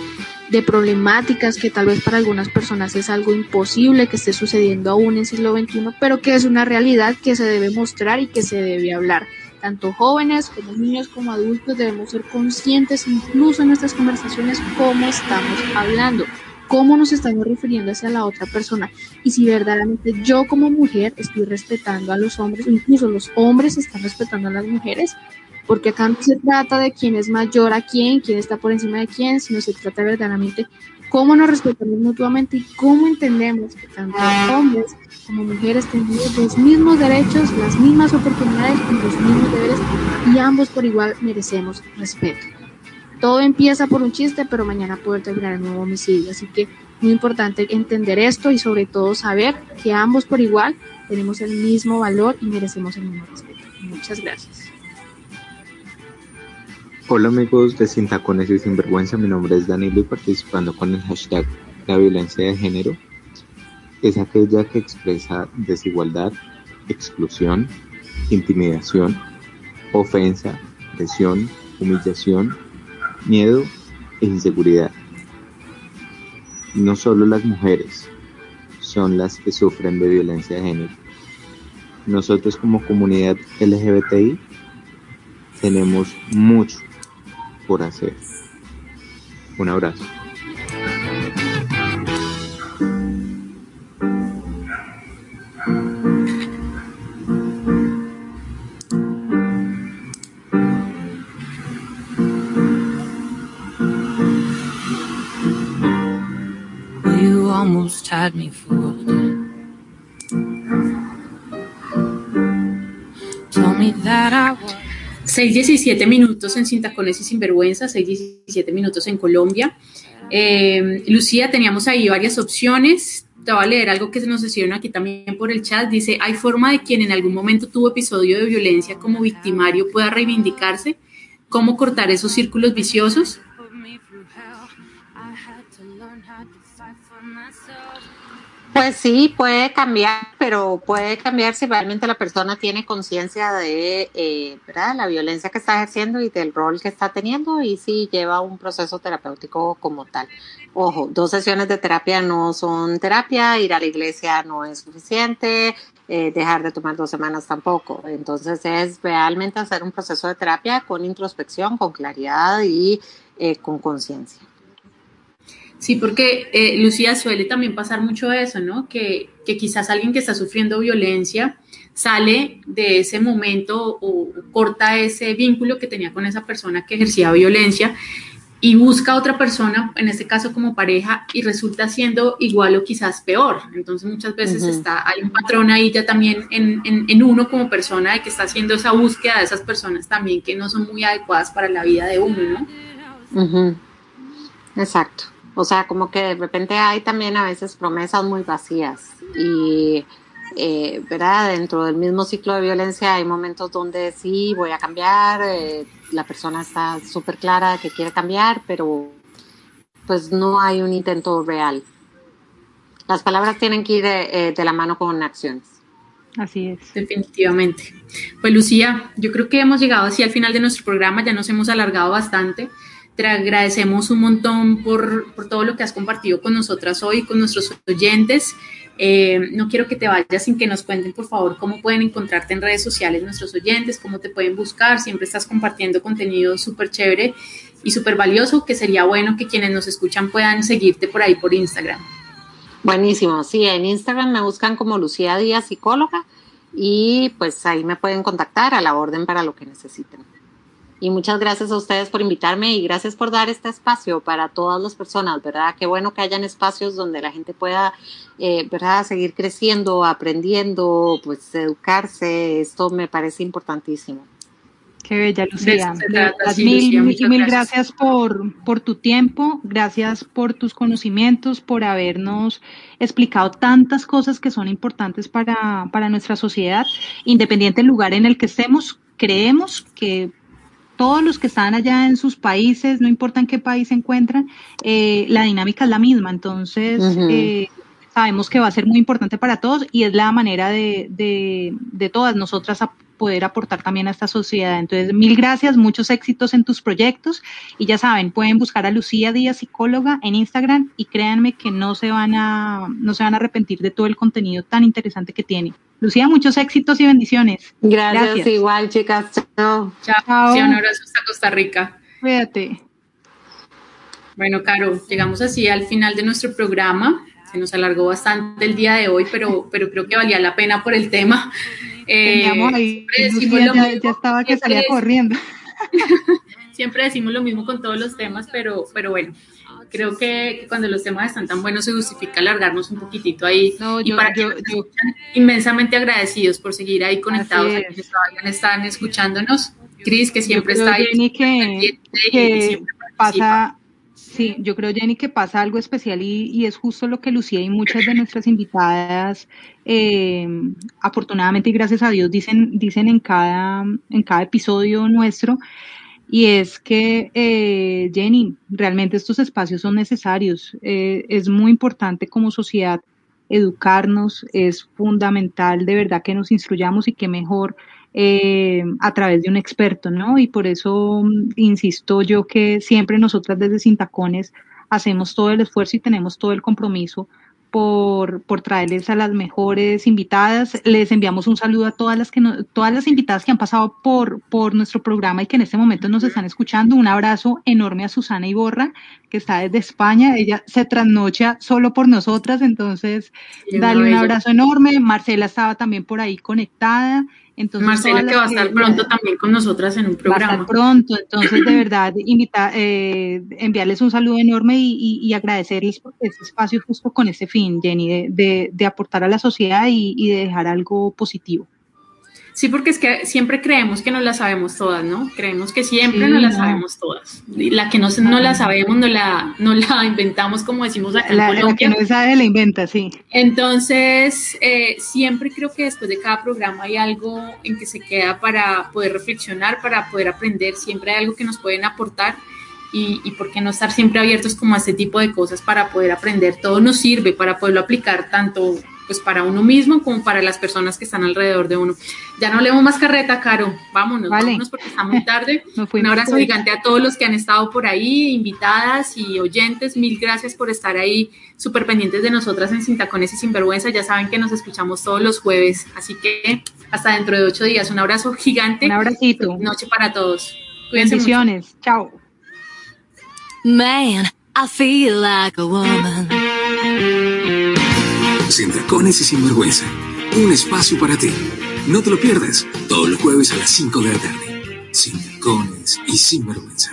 de, problemáticas que tal vez para algunas personas es algo imposible que esté sucediendo aún en siglo XXI, pero que es una realidad que se debe mostrar y que se debe hablar. Tanto jóvenes como niños como adultos debemos ser conscientes incluso en nuestras conversaciones cómo estamos hablando cómo nos estamos refiriendo hacia la otra persona y si verdaderamente yo como mujer estoy respetando a los hombres, incluso los hombres están respetando a las mujeres, porque acá no se trata de quién es mayor a quién, quién está por encima de quién, sino se trata verdaderamente cómo nos respetamos mutuamente y cómo entendemos que tanto hombres como mujeres tenemos los mismos derechos, las mismas oportunidades y los mismos deberes y ambos por igual merecemos respeto. Todo empieza por un chiste, pero mañana puede terminar en un homicidio. Así que muy importante entender esto y sobre todo saber que ambos por igual tenemos el mismo valor y merecemos el mismo respeto. Muchas gracias. Hola amigos de Sin Tacones y Sinvergüenza, mi nombre es Danilo y participando con el hashtag La violencia de género es aquella que expresa desigualdad, exclusión, intimidación, ofensa, presión, humillación, miedo e inseguridad. No solo las mujeres son las que sufren de violencia de género. Nosotros como comunidad LGBTI tenemos mucho por hacer. Un abrazo. Me fooled. Told me that I was 6.17 minutos en Sin Tacones y Sinvergüenza, 6.17 minutos en Colombia. Eh, Lucía, teníamos ahí varias opciones. Te voy a leer algo que se nos hicieron aquí también por el chat. Dice, ¿hay forma de quien en algún momento tuvo episodio de violencia como victimario pueda reivindicarse? ¿Cómo cortar esos círculos viciosos? Pues sí, puede cambiar, pero puede cambiar si realmente la persona tiene conciencia de eh, la violencia que está ejerciendo y del rol que está teniendo y si lleva un proceso terapéutico como tal. Ojo, dos sesiones de terapia no son terapia, ir a la iglesia no es suficiente, eh, dejar de tomar dos semanas tampoco. Entonces es realmente hacer un proceso de terapia con introspección, con claridad y eh, con conciencia. Sí, porque eh, Lucía suele también pasar mucho eso, ¿no? Que, que, quizás alguien que está sufriendo violencia sale de ese momento o, corta ese vínculo que tenía con esa persona que ejercía violencia y busca a otra persona, en este caso como pareja, y resulta siendo igual o quizás peor. Entonces muchas veces está, hay un patrón ahí ya también en, en, en, uno como persona de que está haciendo esa búsqueda de esas personas también que no son muy adecuadas para la vida de uno, ¿no? Exacto. O sea, como que de repente hay también a veces promesas muy vacías y, eh, ¿verdad? Dentro del mismo ciclo de violencia hay momentos donde sí voy a cambiar, eh, la persona está súper clara que quiere cambiar, pero pues no hay un intento real. Las palabras tienen que ir de, de la mano con acciones. Así es. Definitivamente. Pues Lucía, yo creo que hemos llegado así al final de nuestro programa, ya nos hemos alargado bastante. Te agradecemos un montón por, por todo lo que has compartido con nosotras hoy, con nuestros oyentes. Eh, no quiero que te vayas sin que nos cuenten, por favor, cómo pueden encontrarte en redes sociales nuestros oyentes, cómo te pueden buscar. Siempre estás compartiendo contenido súper chévere y súper valioso, que sería bueno que quienes nos escuchan puedan seguirte por ahí por Instagram. Buenísimo, sí, en Instagram me buscan como Lucía Díaz Psicóloga y pues ahí me pueden contactar a la orden para lo que necesiten. Y muchas gracias a ustedes por invitarme y gracias por dar este espacio para todas las personas, ¿verdad? Qué bueno que hayan espacios donde la gente pueda, eh, ¿verdad? Seguir creciendo, aprendiendo, pues educarse. Esto me parece importantísimo. Qué bella, Lucía. mil, mil, gracias, por, por tu tiempo, gracias por tus conocimientos, por habernos explicado tantas cosas que son importantes para, para nuestra sociedad, independiente del lugar en el que estemos. Creemos que todos los que están allá en sus países, no importa en qué país se encuentran, eh, la dinámica es la misma. Entonces, eh, sabemos que va a ser muy importante para todos y es la manera de, de, de todas nosotras poder aportar también a esta sociedad. Entonces, mil gracias, muchos éxitos en tus proyectos y ya saben, pueden buscar a Lucía Díaz Psicóloga en Instagram y créanme que no se van a no se van a arrepentir de todo el contenido tan interesante que tiene. Lucía, muchos éxitos y bendiciones. Gracias, igual, chicas. Chao. Chao. Sí, un abrazo hasta Costa Rica. Cuídate. Bueno, Caro, llegamos así al final de nuestro programa. Se nos alargó bastante el día de hoy, pero, pero creo que valía la pena por el tema. Eh, ahí, ya, ya, estaba que salía corriendo. siempre decimos lo mismo con todos los temas, pero, pero bueno, creo que cuando los temas están tan buenos se justifica alargarnos un poquitito ahí. y para que yo, inmensamente agradecidos por seguir ahí conectados, a que todavía están escuchándonos. Cris, que siempre está ahí. Que, que pasa, Sí, yo creo, Jenny, que pasa algo especial y, es justo lo que Lucía y muchas de nuestras invitadas, eh, afortunadamente y gracias a Dios, dicen, dicen en, cada, en cada episodio nuestro, y es que, eh, Jenny, realmente estos espacios son necesarios. Eh, es muy importante como sociedad educarnos, es fundamental de verdad que nos instruyamos y que mejor eh, a través de un experto, ¿no? Y por eso mm, insisto yo que siempre nosotras desde Sintacones hacemos todo el esfuerzo y tenemos todo el compromiso por, por traerles a las mejores invitadas. Les enviamos un saludo a todas las que todas las invitadas que han pasado por, por nuestro programa y que en este momento nos están escuchando. Un abrazo enorme a Susana Iborra, que está desde España. Ella se trasnocha solo por nosotras, entonces dale un abrazo enorme. Marcela estaba también por ahí conectada. Entonces, Marcela que va a estar pronto también con nosotras en un programa. Va a estar pronto, entonces de verdad invita, eh, enviarles un saludo enorme y, agradecerles por este espacio justo con ese fin, Jenny, de, de, aportar a la sociedad y de dejar algo positivo. Sí, porque es que siempre creemos que no la sabemos todas, ¿no? Creemos que siempre no la sabemos todas. la que no, no la sabemos, no la, no la inventamos, como decimos acá la, en Colombia. La que no sabe, la inventa, sí. Entonces, eh, siempre creo que después de cada programa hay algo en que se queda para poder reflexionar, para poder aprender. Siempre hay algo que nos pueden aportar. Y, y por qué no estar siempre abiertos como a este tipo de cosas para poder aprender. Todo nos sirve para poderlo aplicar tanto pues para uno mismo como para las personas que están alrededor de uno. Ya no leemos más carreta, Caro, vámonos, vámonos porque está muy tarde. Un abrazo gigante a todos los que han estado por ahí, invitadas y oyentes, mil gracias por estar ahí súper pendientes de nosotras en Sin Tacones y Sinvergüenza, ya saben que nos escuchamos todos los jueves, así que hasta dentro de ocho días, un abrazo gigante. Un abracito. Noche para todos. Cuídense Bendiciones, chao. Man, I feel like a woman. Sin tacones y sin vergüenza. Un espacio para ti. No te lo pierdas. Todos los jueves a las 5 de la tarde. Sin tacones y sin vergüenza.